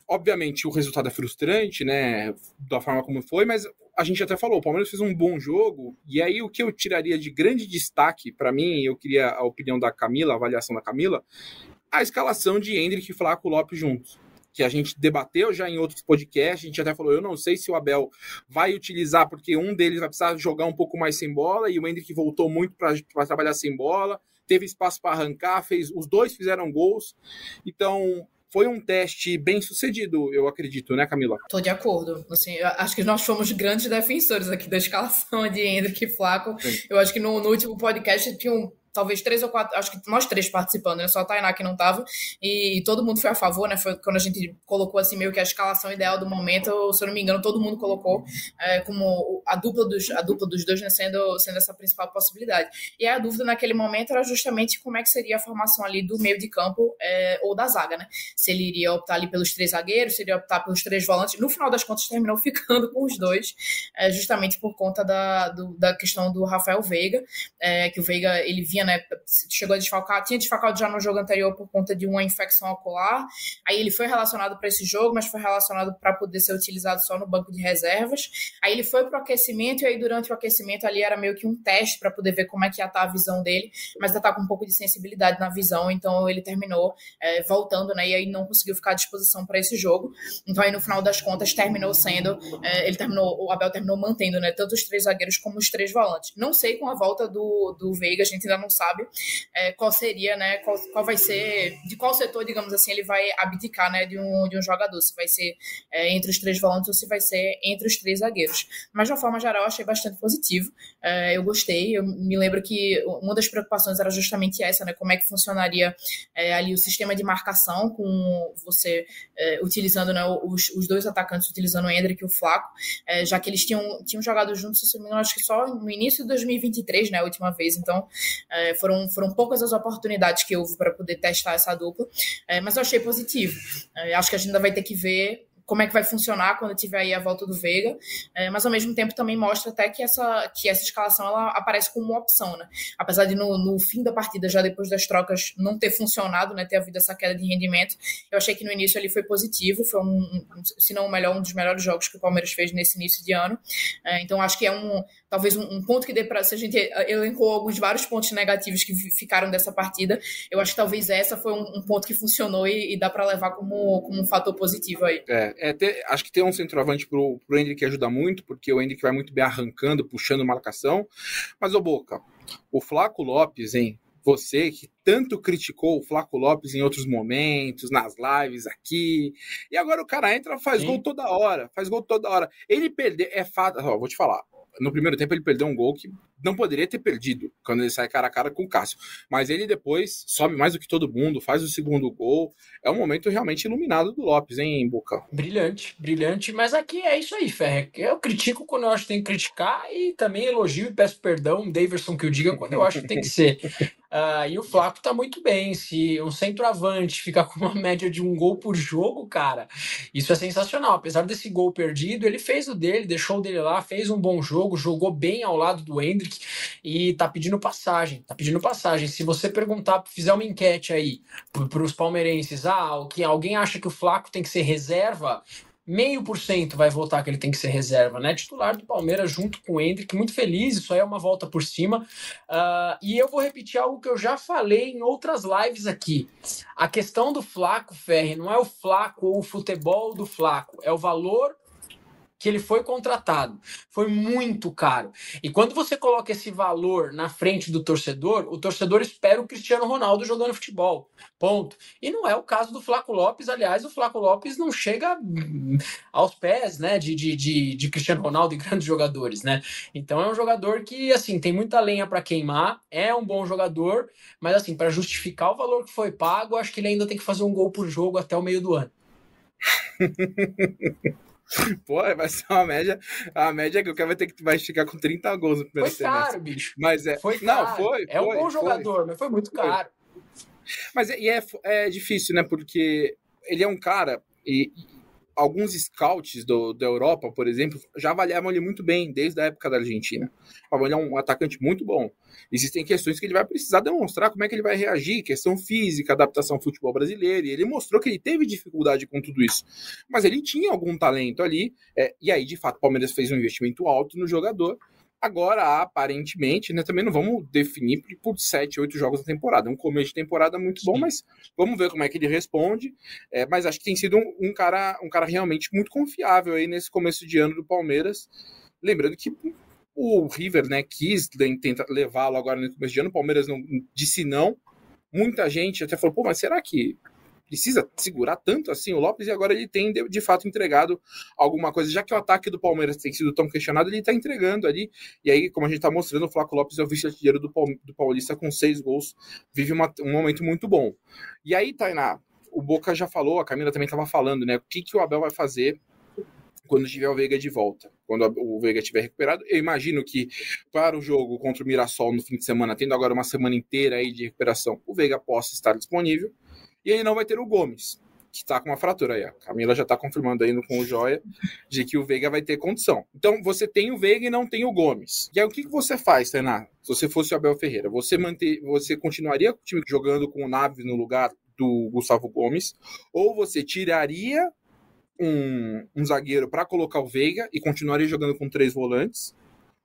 obviamente o resultado é frustrante, né, da forma como foi, mas a gente até falou, o Palmeiras fez um bom jogo, e aí o que eu tiraria de grande destaque para mim, eu queria a opinião da Camila, a avaliação da Camila, a escalação de Hendrick e Flaco Lopes juntos. Que a gente debateu já em outros podcasts, a gente até falou, eu não sei se o Abel vai utilizar, porque um deles vai precisar jogar um pouco mais sem bola, e o Hendrick voltou muito para trabalhar sem bola, teve espaço para arrancar, fez, os dois fizeram gols. Então, foi um teste bem sucedido, eu acredito, né, Camila? Tô de acordo. Assim, acho que nós fomos grandes defensores aqui da escalação de Hendrick e Flaco. Sim. Eu acho que no, no último podcast tinha um talvez três ou quatro, acho que nós três participando, né? Só a Tainá que não tava, e todo mundo foi a favor, né? Foi quando a gente colocou assim meio que a escalação ideal do momento, se eu não me engano, todo mundo colocou é, como a dupla dos, a dupla dos dois, né? Sendo, sendo essa principal possibilidade. E a dúvida naquele momento era justamente como é que seria a formação ali do meio de campo é, ou da zaga, né? Se ele iria optar ali pelos três zagueiros, se ele ia optar pelos três volantes. No final das contas, terminou ficando com os dois, é, justamente por conta da, do, da questão do Rafael Veiga, é, que o Veiga ele vinha né, chegou a desfalcar, tinha desfalcado já no jogo anterior por conta de uma infecção ocular. Aí ele foi relacionado para esse jogo, mas foi relacionado para poder ser utilizado só no banco de reservas. Aí ele foi para o aquecimento, e aí durante o aquecimento ali era meio que um teste para poder ver como é que ia estar tá a visão dele, mas ainda está com um pouco de sensibilidade na visão, então ele terminou é, voltando, né, e aí não conseguiu ficar à disposição para esse jogo. Então aí no final das contas terminou sendo, é, ele terminou, o Abel terminou mantendo, né, tanto os três zagueiros como os três volantes. Não sei com a volta do, do Veiga, a gente ainda não sabe é, qual seria, né, qual, qual vai ser, de qual setor, digamos assim, ele vai abdicar, né, de um, de um jogador, se vai ser é, entre os três volantes ou se vai ser entre os três zagueiros. Mas de uma forma geral, achei bastante positivo. É, eu gostei, eu me lembro que uma das preocupações era justamente essa, né, como é que funcionaria é, ali o sistema de marcação com você é, utilizando, né, os, os dois atacantes utilizando o Hendrick e o Flaco, é, já que eles tinham, tinham jogado juntos, engano, acho que só no início de 2023, né, a última vez, então foram, foram poucas as oportunidades que houve para poder testar essa dupla, é, mas eu achei positivo. É, acho que a gente ainda vai ter que ver como é que vai funcionar quando tiver aí a volta do Veiga, é, mas ao mesmo tempo também mostra até que essa, que essa escalação ela aparece como uma opção, né? Apesar de no, no fim da partida, já depois das trocas, não ter funcionado, né? Ter havido essa queda de rendimento, eu achei que no início ele foi positivo, foi um, um se não o melhor, um dos melhores jogos que o Palmeiras fez nesse início de ano. É, então acho que é um, talvez um, um ponto que dê para se a gente elencou alguns vários pontos negativos que ficaram dessa partida, eu acho que talvez essa foi um, um ponto que funcionou e, e dá para levar como, como um fator positivo aí. É, é ter, acho que ter um centroavante pro, pro Hendrick ajuda muito, porque o Hendrick vai muito bem arrancando, puxando marcação, mas o Boca, o Flaco Lopes, hein? Você que tanto criticou o Flaco Lopes em outros momentos, nas lives aqui, e agora o cara entra, faz Sim. gol toda hora, faz gol toda hora. Ele perder, é fato, ó, vou te falar, no primeiro tempo ele perdeu um gol que não poderia ter perdido quando ele sai cara a cara com o Cássio. Mas ele depois sobe mais do que todo mundo, faz o segundo gol. É um momento realmente iluminado do Lopes, hein, Boca? Brilhante, brilhante. Mas aqui é isso aí, Ferre. Eu critico quando eu acho que tem que criticar e também elogio e peço perdão, Daverson, que eu diga quando eu acho que tem que ser. Uh, e o Flaco tá muito bem. Se um centroavante ficar com uma média de um gol por jogo, cara, isso é sensacional. Apesar desse gol perdido, ele fez o dele, deixou o dele lá, fez um bom jogo, jogou bem ao lado do Hendrick e tá pedindo passagem. Tá pedindo passagem. Se você perguntar, fizer uma enquete aí para os palmeirenses, ah, alguém acha que o Flaco tem que ser reserva, meio por cento vai votar que ele tem que ser reserva, né? Titular do Palmeiras junto com o Hendrick, muito feliz, isso aí é uma volta por cima. Uh, e eu vou repetir algo que eu já falei em outras lives aqui. A questão do Flaco, Ferre, não é o Flaco ou o futebol do Flaco, é o valor que ele foi contratado. Foi muito caro. E quando você coloca esse valor na frente do torcedor, o torcedor espera o Cristiano Ronaldo jogando futebol. Ponto. E não é o caso do Flaco Lopes. Aliás, o Flaco Lopes não chega aos pés né, de, de, de, de Cristiano Ronaldo e grandes jogadores. Né? Então é um jogador que assim tem muita lenha para queimar, é um bom jogador, mas assim, para justificar o valor que foi pago, acho que ele ainda tem que fazer um gol por jogo até o meio do ano. Pô, vai ser uma média. A média é que o cara vai ter que vai esticar com 30 gols no primeiro foi semestre. Caro, bicho. Mas é. Foi caro. Não, foi. É um bom jogador, mas foi muito caro. Mas é, é, é difícil, né? Porque ele é um cara. E, alguns scouts do, da Europa, por exemplo, já avaliavam ele muito bem desde a época da Argentina. Ele é um atacante muito bom. Existem questões que ele vai precisar demonstrar como é que ele vai reagir, questão física, adaptação ao futebol brasileiro, e ele mostrou que ele teve dificuldade com tudo isso. Mas ele tinha algum talento ali, é, e aí, de fato, o Palmeiras fez um investimento alto no jogador, Agora, aparentemente, né, também não vamos definir por sete, oito jogos na temporada. É um começo de temporada muito bom, mas vamos ver como é que ele responde. É, mas acho que tem sido um, um, cara, um cara realmente muito confiável aí nesse começo de ano do Palmeiras. Lembrando que o River né, quis tentar levá-lo agora no começo de ano, o Palmeiras não disse não. Muita gente até falou, pô, mas será que precisa segurar tanto assim o Lopes e agora ele tem de, de, fato entregado alguma coisa, já que o ataque do Palmeiras tem sido tão questionado, ele está entregando ali. E aí, como a gente está mostrando, o Flaco Lopes é o vice-artilheiro do, do Paulista com seis gols, vive uma, um momento muito bom. E aí, Tainá, o Boca já falou, a Camila também estava falando, né? O que, que o Abel vai fazer quando tiver o Veiga de volta, quando o Veiga estiver recuperado. Eu imagino que para o jogo contra o Mirassol no fim de semana, tendo agora uma semana inteira aí de recuperação, o Veiga possa estar disponível. E aí não vai ter o Gomes, que está com uma fratura aí. A Camila já está confirmando aí com o Joia de que o Veiga vai ter condição. Então você tem o Veiga e não tem o Gomes. E aí o que, que você faz, Tainá? Se você fosse o Abel Ferreira, você manter, você continuaria com o time jogando com o Naves no lugar do Gustavo Gomes, ou você tiraria um, um zagueiro para colocar o Veiga e continuaria jogando com três volantes,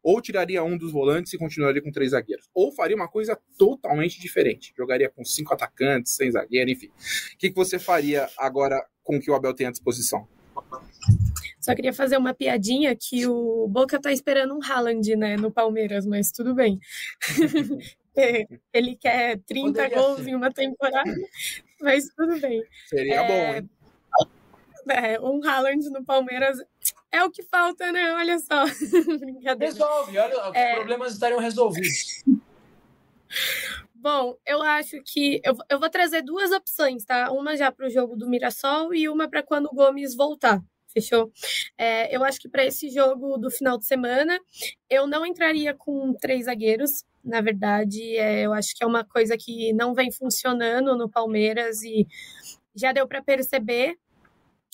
ou tiraria um dos volantes e continuaria com três zagueiros. Ou faria uma coisa totalmente diferente. Jogaria com cinco atacantes, sem zagueiro, enfim. O que, que você faria agora com o que o Abel tem à disposição? Só queria fazer uma piadinha que o Boca tá esperando um Haaland, né, no Palmeiras, mas tudo bem. Ele quer 30 Poderia gols ser. em uma temporada, mas tudo bem. Seria é... bom, hein? É, um Haaland no Palmeiras é o que falta, né? Olha só. Resolve, olha, os é... problemas estariam resolvidos. Bom, eu acho que eu, eu vou trazer duas opções, tá? Uma já para o jogo do Mirassol e uma para quando o Gomes voltar. Fechou? É, eu acho que para esse jogo do final de semana, eu não entraria com três zagueiros. Na verdade, é, eu acho que é uma coisa que não vem funcionando no Palmeiras e já deu para perceber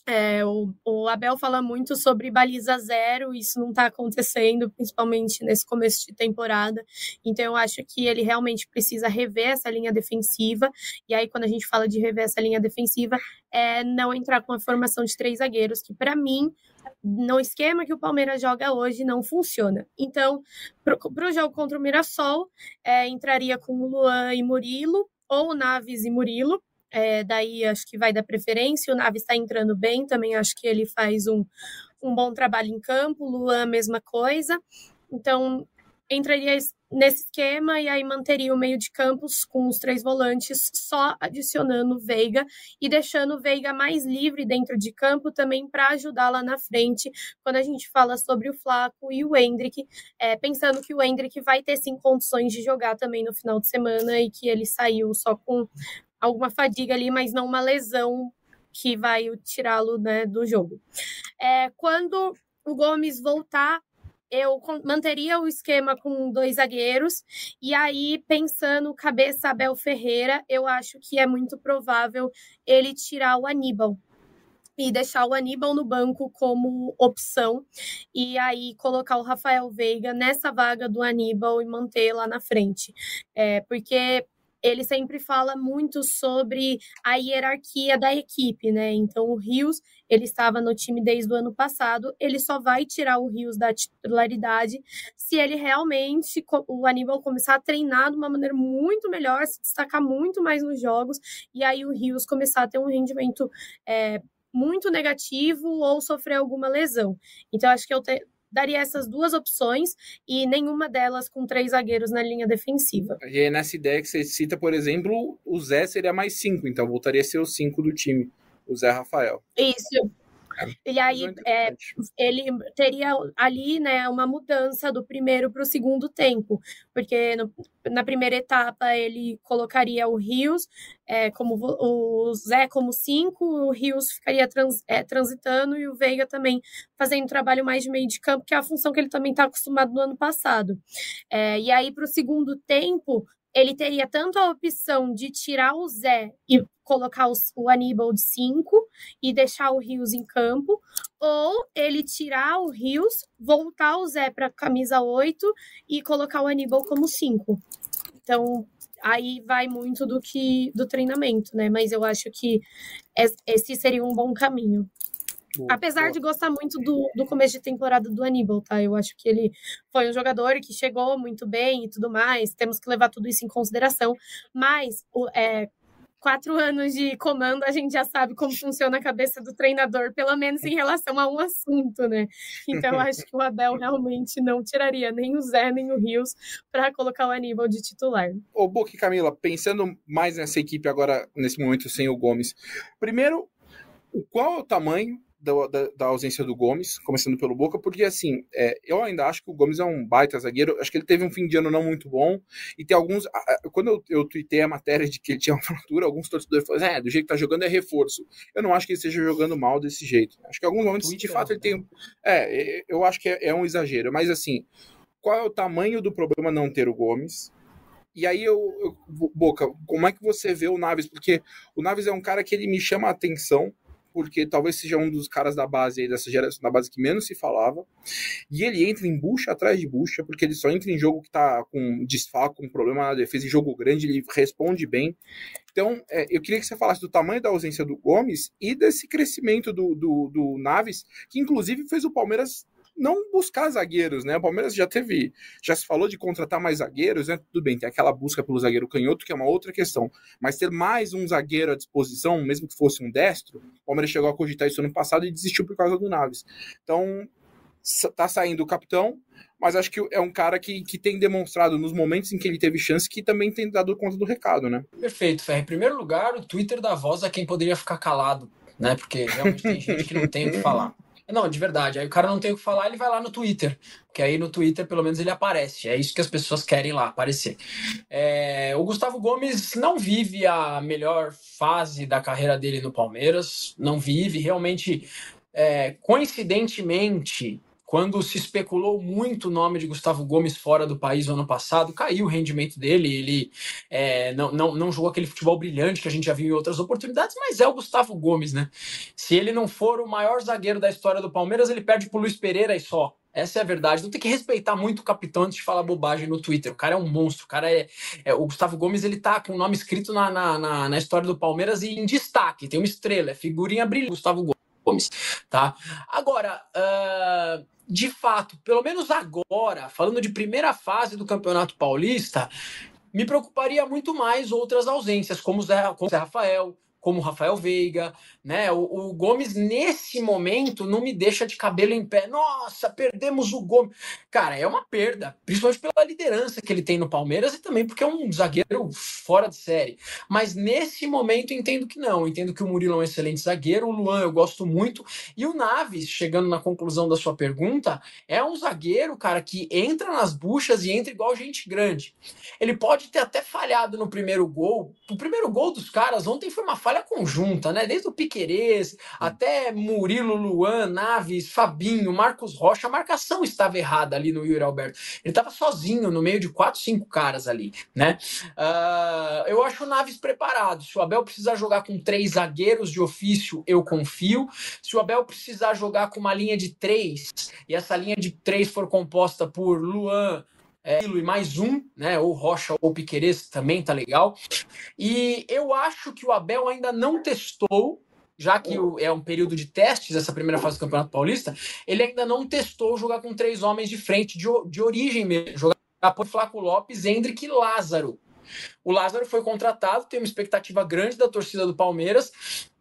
é, o, o, Abel fala muito sobre baliza zero, isso não está acontecendo, principalmente nesse começo de temporada. Então, eu acho que ele realmente precisa rever essa linha defensiva. E aí, quando a gente fala de rever essa linha defensiva, é não entrar com a formação de três zagueiros, que para mim, no esquema que o Palmeiras joga hoje, não funciona. Então, para o jogo contra o Mirassol, é, entraria com o Luan e Murilo, ou Naves e Murilo é, daí acho que vai dar preferência. O Nave está entrando bem, também acho que ele faz um, um bom trabalho em campo. Luan, mesma coisa. Então, entraria nesse esquema e aí manteria o meio de campos com os três volantes, só adicionando o Veiga e deixando o Veiga mais livre dentro de campo também para ajudar lá na frente, quando a gente fala sobre o Flaco e o Hendrick, é, pensando que o Hendrick vai ter sim condições de jogar também no final de semana e que ele saiu só com alguma fadiga ali, mas não uma lesão que vai tirá-lo né, do jogo. É, quando o Gomes voltar, eu manteria o esquema com dois zagueiros. E aí, pensando cabeça Abel Ferreira, eu acho que é muito provável ele tirar o Aníbal e deixar o Aníbal no banco como opção e aí colocar o Rafael Veiga nessa vaga do Aníbal e manter lá na frente. É, porque ele sempre fala muito sobre a hierarquia da equipe, né? Então o Rios, ele estava no time desde o ano passado, ele só vai tirar o Rios da titularidade se ele realmente o Aníbal começar a treinar de uma maneira muito melhor, se destacar muito mais nos jogos e aí o Rios começar a ter um rendimento é, muito negativo ou sofrer alguma lesão. Então acho que eu te, daria essas duas opções e nenhuma delas com três zagueiros na linha defensiva. E é nessa ideia que você cita, por exemplo, o Zé seria mais cinco, então voltaria a ser o cinco do time, o Zé Rafael. Isso. E aí é, ele teria ali né, uma mudança do primeiro para o segundo tempo, porque no, na primeira etapa ele colocaria o Rios é, como o Zé como cinco, o Rios ficaria trans, é, transitando e o Veiga também fazendo trabalho mais de meio de campo, que é a função que ele também está acostumado no ano passado. É, e aí para o segundo tempo ele teria tanto a opção de tirar o Zé e colocar os, o Aníbal de 5 e deixar o Rios em campo, ou ele tirar o Rios, voltar o Zé para camisa 8 e colocar o Aníbal como 5. Então, aí vai muito do que do treinamento, né? Mas eu acho que esse seria um bom caminho. Apesar de gostar muito do, do começo de temporada do Aníbal, tá? Eu acho que ele foi um jogador que chegou muito bem e tudo mais. Temos que levar tudo isso em consideração. Mas o, é, quatro anos de comando, a gente já sabe como funciona a cabeça do treinador, pelo menos em relação a um assunto, né? Então, eu acho que o Abel realmente não tiraria nem o Zé nem o Rios para colocar o Aníbal de titular. Ô, e Camila, pensando mais nessa equipe agora, nesse momento sem o Gomes, primeiro, qual é o tamanho da, da, da, ausência do Gomes, começando pelo Boca, porque assim, é, eu ainda acho que o Gomes é um baita zagueiro, acho que ele teve um fim de ano não muito bom, e tem alguns, quando eu, eu tuitei a matéria de que ele tinha uma fratura, alguns torcedores falaram, é, do jeito que tá jogando é reforço. Eu não acho que ele esteja jogando mal desse jeito, acho que em alguns momentos, de fato, ele tem, é, eu acho que é, é um exagero, mas assim, qual é o tamanho do problema não ter o Gomes? E aí eu, eu, Boca, como é que você vê o Naves? Porque o Naves é um cara que ele me chama a atenção, porque talvez seja um dos caras da base aí, dessa geração da base que menos se falava. E ele entra em bucha atrás de bucha, porque ele só entra em jogo que tá com desfalco, com problema na defesa, em jogo grande, ele responde bem. Então, é, eu queria que você falasse do tamanho da ausência do Gomes e desse crescimento do, do, do Naves, que inclusive fez o Palmeiras não buscar zagueiros, né? O Palmeiras já teve, já se falou de contratar mais zagueiros, né? Tudo bem, tem aquela busca pelo zagueiro canhoto, que é uma outra questão. Mas ter mais um zagueiro à disposição, mesmo que fosse um destro, o Palmeiras chegou a cogitar isso ano passado e desistiu por causa do Naves. Então, tá saindo o capitão, mas acho que é um cara que, que tem demonstrado nos momentos em que ele teve chance que também tem dado conta do recado, né? Perfeito, Ferre. Em primeiro lugar, o Twitter da voz é quem poderia ficar calado, né? Porque realmente tem gente que não tem o que falar. Não, de verdade. Aí o cara não tem o que falar, ele vai lá no Twitter. Porque aí no Twitter, pelo menos, ele aparece. É isso que as pessoas querem lá, aparecer. É, o Gustavo Gomes não vive a melhor fase da carreira dele no Palmeiras. Não vive. Realmente, é, coincidentemente, quando se especulou muito o nome de Gustavo Gomes fora do país no ano passado, caiu o rendimento dele. Ele é, não, não, não jogou aquele futebol brilhante que a gente já viu em outras oportunidades, mas é o Gustavo Gomes, né? Se ele não for o maior zagueiro da história do Palmeiras, ele perde pro Luiz Pereira e só. Essa é a verdade. Não tem que respeitar muito o capitão antes de falar bobagem no Twitter. O cara é um monstro. O cara é. é o Gustavo Gomes, ele tá com o nome escrito na, na, na, na história do Palmeiras e em destaque. Tem uma estrela, é figurinha brilhante. Gustavo Gomes, tá? Agora, uh, de fato, pelo menos agora, falando de primeira fase do Campeonato Paulista, me preocuparia muito mais outras ausências, como o Zé, Zé Rafael, como o Rafael Veiga, né? O, o, Gomes, nesse momento, não me deixa de cabelo em pé. Nossa, perdemos o Gomes. Cara, é uma perda, principalmente pela liderança que ele tem no Palmeiras e também porque é um zagueiro fora de série. Mas nesse momento, entendo que não. Entendo que o Murilo é um excelente zagueiro, o Luan eu gosto muito. E o Naves, chegando na conclusão da sua pergunta, é um zagueiro, cara, que entra nas buchas e entra igual gente grande. Ele pode ter até falhado no primeiro gol. O primeiro gol dos caras ontem foi uma falha conjunta, né? Desde o Piquerez, até Murilo, Luan, Naves, Fabinho, Marcos Rocha, a marcação estava errada ali no Yuri Alberto. Ele estava sozinho no meio de quatro, cinco caras ali, né? Uh, eu acho o Naves preparado. Se o Abel precisar jogar com três zagueiros de ofício, eu confio. Se o Abel precisar jogar com uma linha de três, e essa linha de três for composta por Luan, é, e mais um, né? Ou Rocha ou Piqueires também tá legal. E eu acho que o Abel ainda não testou, já que é um período de testes essa primeira fase do Campeonato Paulista, ele ainda não testou jogar com três homens de frente de, de origem mesmo, jogar por Flaco Lopes, Hendrick e Lázaro. O Lázaro foi contratado, tem uma expectativa grande da torcida do Palmeiras.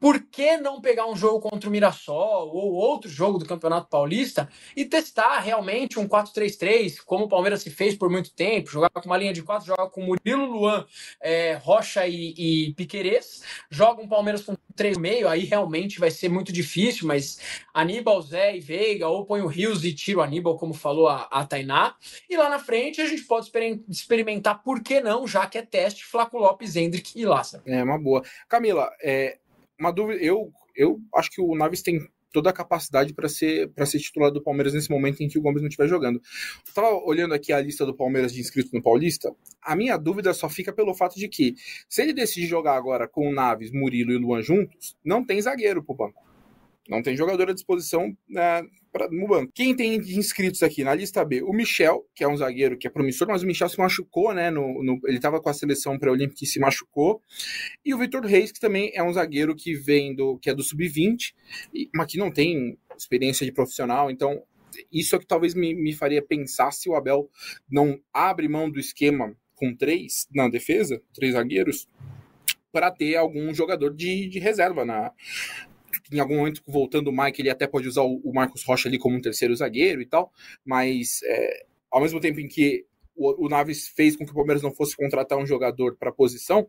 Por que não pegar um jogo contra o Mirassol ou outro jogo do Campeonato Paulista e testar realmente um 4-3-3, como o Palmeiras se fez por muito tempo, jogar com uma linha de quatro, jogar com Murilo, Luan, é, Rocha e, e Piquerez, joga um Palmeiras com três meio, aí realmente vai ser muito difícil, mas Aníbal, Zé e Veiga, ou põe o Rios e tira o Aníbal, como falou a, a Tainá, e lá na frente a gente pode experimentar, por que não, já que é teste, Flaco Lopes, Hendrick e Lázaro. É uma boa. Camila, é, uma dúvida, eu, eu acho que o Naves tem toda a capacidade para ser para ser titular do Palmeiras nesse momento em que o Gomes não estiver jogando. Eu tava olhando aqui a lista do Palmeiras de inscritos no Paulista, a minha dúvida só fica pelo fato de que se ele decidir jogar agora com o Naves, Murilo e Luan juntos, não tem zagueiro pro banco. Não tem jogador à disposição né, Quem tem inscritos aqui na lista B? O Michel, que é um zagueiro que é promissor, mas o Michel se machucou, né? No, no ele estava com a seleção pré-olímpica e se machucou. E o Vitor Reis, que também é um zagueiro que vem do que é do sub-20, mas que não tem experiência de profissional, então isso é que talvez me, me faria pensar se o Abel não abre mão do esquema com três na defesa, três zagueiros, para ter algum jogador de, de reserva na, em algum momento, voltando o Mike, ele até pode usar o, Marcos Rocha ali como um terceiro zagueiro e tal, mas é, ao mesmo tempo em que o, o, Naves fez com que o Palmeiras não fosse contratar um jogador para a posição,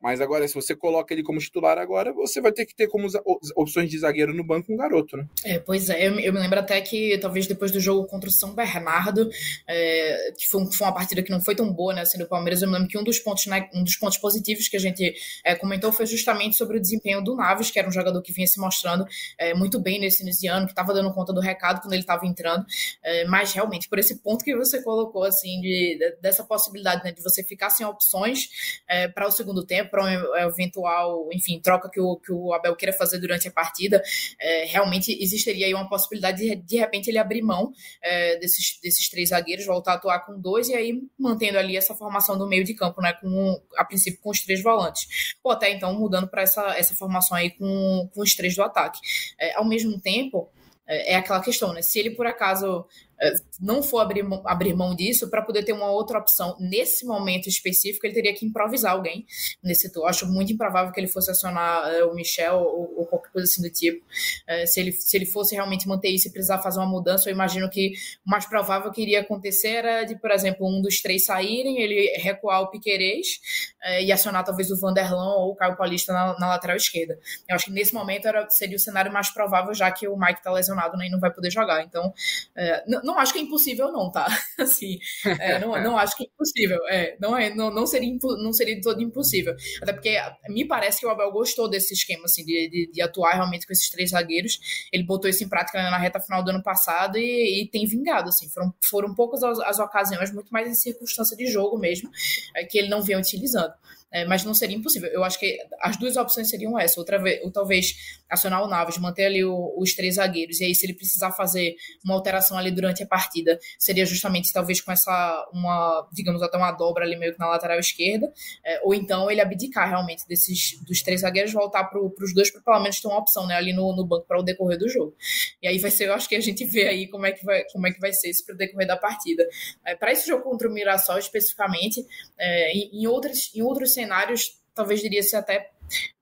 mas agora, se você coloca ele como titular agora, você vai ter que ter como opções de zagueiro no banco um garoto, né? É, pois é. Eu, eu me lembro até que talvez depois do jogo contra o São Bernardo, é, que foi, foi, uma partida que não foi tão boa, né, assim, do Palmeiras, eu me lembro que um dos pontos, né, um dos pontos positivos que a gente é, comentou foi justamente sobre o desempenho do Naves, que era um jogador que vinha se mostrando é, muito bem nesse início de ano, que estava dando conta do recado quando ele estava entrando, é, mas realmente, por esse ponto que você colocou, assim, de, dessa possibilidade, né, de você ficar sem opções é, para o segundo tempo, para um eventual, enfim, troca que o, que o Abel queira fazer durante a partida, é, realmente existiria aí uma possibilidade de, de repente, ele abrir mão é, desses, desses três zagueiros, voltar a atuar com dois e aí mantendo ali essa formação do meio de campo, né, com, a princípio com os três volantes. Ou até então mudando para essa, essa formação aí com, com os três do ataque. É, ao mesmo tempo, é, é aquela questão, né? Se ele por acaso é, não for abrir, abrir mão disso, para poder ter uma outra opção nesse momento específico, ele teria que improvisar alguém nesse setor. Acho muito improvável que ele fosse acionar é, o Michel ou, ou, qualquer coisa assim do tipo. É, se, ele, se ele fosse realmente manter isso e precisar fazer uma mudança, eu imagino que o mais provável que iria acontecer era de, por exemplo, um dos três saírem, ele recuar o Piquerez é, e acionar talvez o Vanderlan ou o Caio Paulista na, na, lateral esquerda. Eu acho que nesse momento era, seria o cenário mais provável, já que o Mike está lesionado né, e não vai poder jogar. Então, é, não acho que é impossível, não, tá? Assim, é, não, não acho que é impossível. É, não, é, não, não, seria, não seria todo impossível. Até porque me parece que o Abel gostou desse esquema, assim, de, de, de atuar realmente com esses três zagueiros. Ele botou isso em prática na reta final do ano passado e, e tem vingado, assim. Foram, foram poucas as, as ocasiões, muito mais em circunstância de jogo mesmo, é, que ele não vinha utilizando é, mas não seria impossível. Eu acho que as duas opções seriam essa, outra vez, ou talvez acionar o Naves, manter ali o, os três zagueiros, e aí se ele precisar fazer uma alteração ali durante a partida, seria justamente talvez com essa, uma, digamos, até uma dobra ali meio que na lateral esquerda, é, ou então ele abdicar realmente desses, dos três zagueiros, voltar para os dois, para pelo menos ter uma opção né, ali no, no banco para o decorrer do jogo. E aí vai ser, eu acho que a gente vê aí como é que vai, como é que vai ser isso para o decorrer da partida. É, para esse jogo contra o Mirassol especificamente, é, em, em, outros, em outros cenários, talvez diria-se até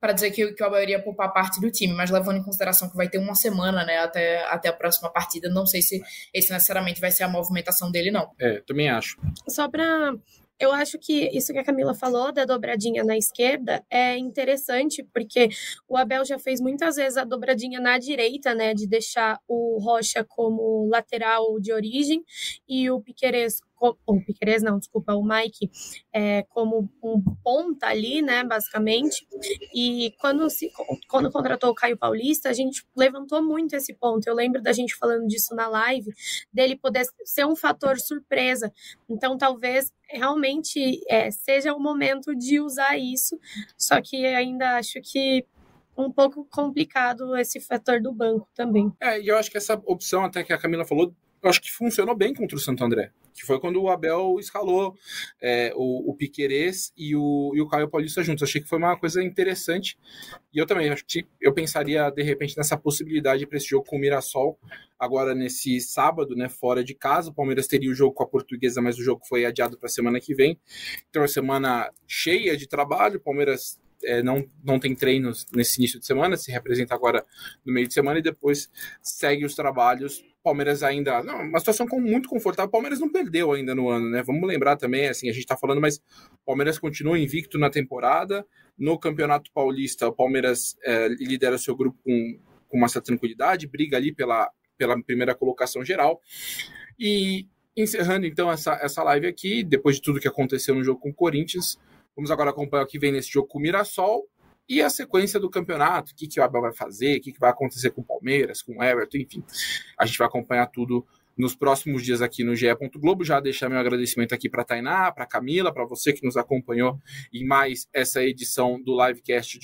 para dizer que, que o Abel iria poupar parte do time, mas levando em consideração que vai ter uma semana né, até, até a próxima partida, não sei se esse necessariamente vai ser a movimentação dele, não. É, também acho. Só para eu acho que isso que a Camila falou da dobradinha na esquerda é interessante, porque o Abel já fez muitas vezes a dobradinha na direita, né, de deixar o Rocha como lateral de origem e o Piquerez o Piqueires não, desculpa, o Mike, é, como um ponta ali, né, basicamente. E quando, se, quando contratou o Caio Paulista, a gente levantou muito esse ponto. Eu lembro da gente falando disso na live, dele poder ser um fator surpresa. Então, talvez realmente é, seja o momento de usar isso, só que ainda acho que um pouco complicado esse fator do banco também. É, e eu acho que essa opção até que a Camila falou eu acho que funcionou bem contra o Santo André, que foi quando o Abel escalou é, o, o Piquerez e o, e o Caio Paulista juntos. Achei que foi uma coisa interessante. E eu também acho que eu pensaria, de repente, nessa possibilidade para esse jogo com o Mirassol, agora nesse sábado, né, fora de casa. O Palmeiras teria o jogo com a Portuguesa, mas o jogo foi adiado para a semana que vem. Então, é uma semana cheia de trabalho. O Palmeiras é, não, não tem treinos nesse início de semana, se representa agora no meio de semana e depois segue os trabalhos Palmeiras ainda. Não, uma situação muito confortável. O Palmeiras não perdeu ainda no ano, né? Vamos lembrar também, assim, a gente tá falando, mas o Palmeiras continua invicto na temporada. No Campeonato Paulista, o Palmeiras é, lidera seu grupo com, com uma certa tranquilidade, briga ali pela, pela primeira colocação geral. E encerrando então essa, essa live aqui, depois de tudo que aconteceu no jogo com o Corinthians, vamos agora acompanhar o que vem nesse jogo com o Mirassol e a sequência do campeonato, o que, que o Abel vai fazer, o que, que vai acontecer com o Palmeiras, com o Everton, enfim. A gente vai acompanhar tudo nos próximos dias aqui no GE. Globo. Já deixar meu agradecimento aqui para Tainá, para Camila, para você que nos acompanhou em mais essa edição do livecast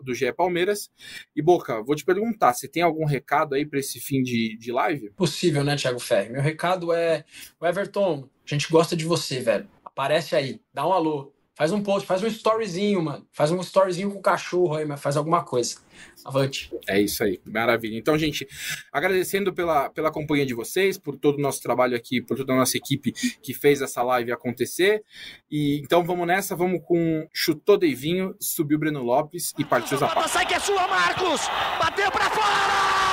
do GE Palmeiras. E Boca, vou te perguntar, você tem algum recado aí para esse fim de, de live? Possível, né, Thiago Ferri? Meu recado é: Everton, a gente gosta de você, velho. Aparece aí, dá um alô. Faz um post, faz um storyzinho, mano. Faz um storyzinho com o cachorro aí, mas faz alguma coisa. Avante. É isso aí, maravilha. Então, gente, agradecendo pela, pela companhia de vocês, por todo o nosso trabalho aqui, por toda a nossa equipe que fez essa live acontecer. E então vamos nessa, vamos com chutou Deivinho, subiu Breno Lopes e partiu Zapata. Sai que é sua, Marcos! Bateu para fora!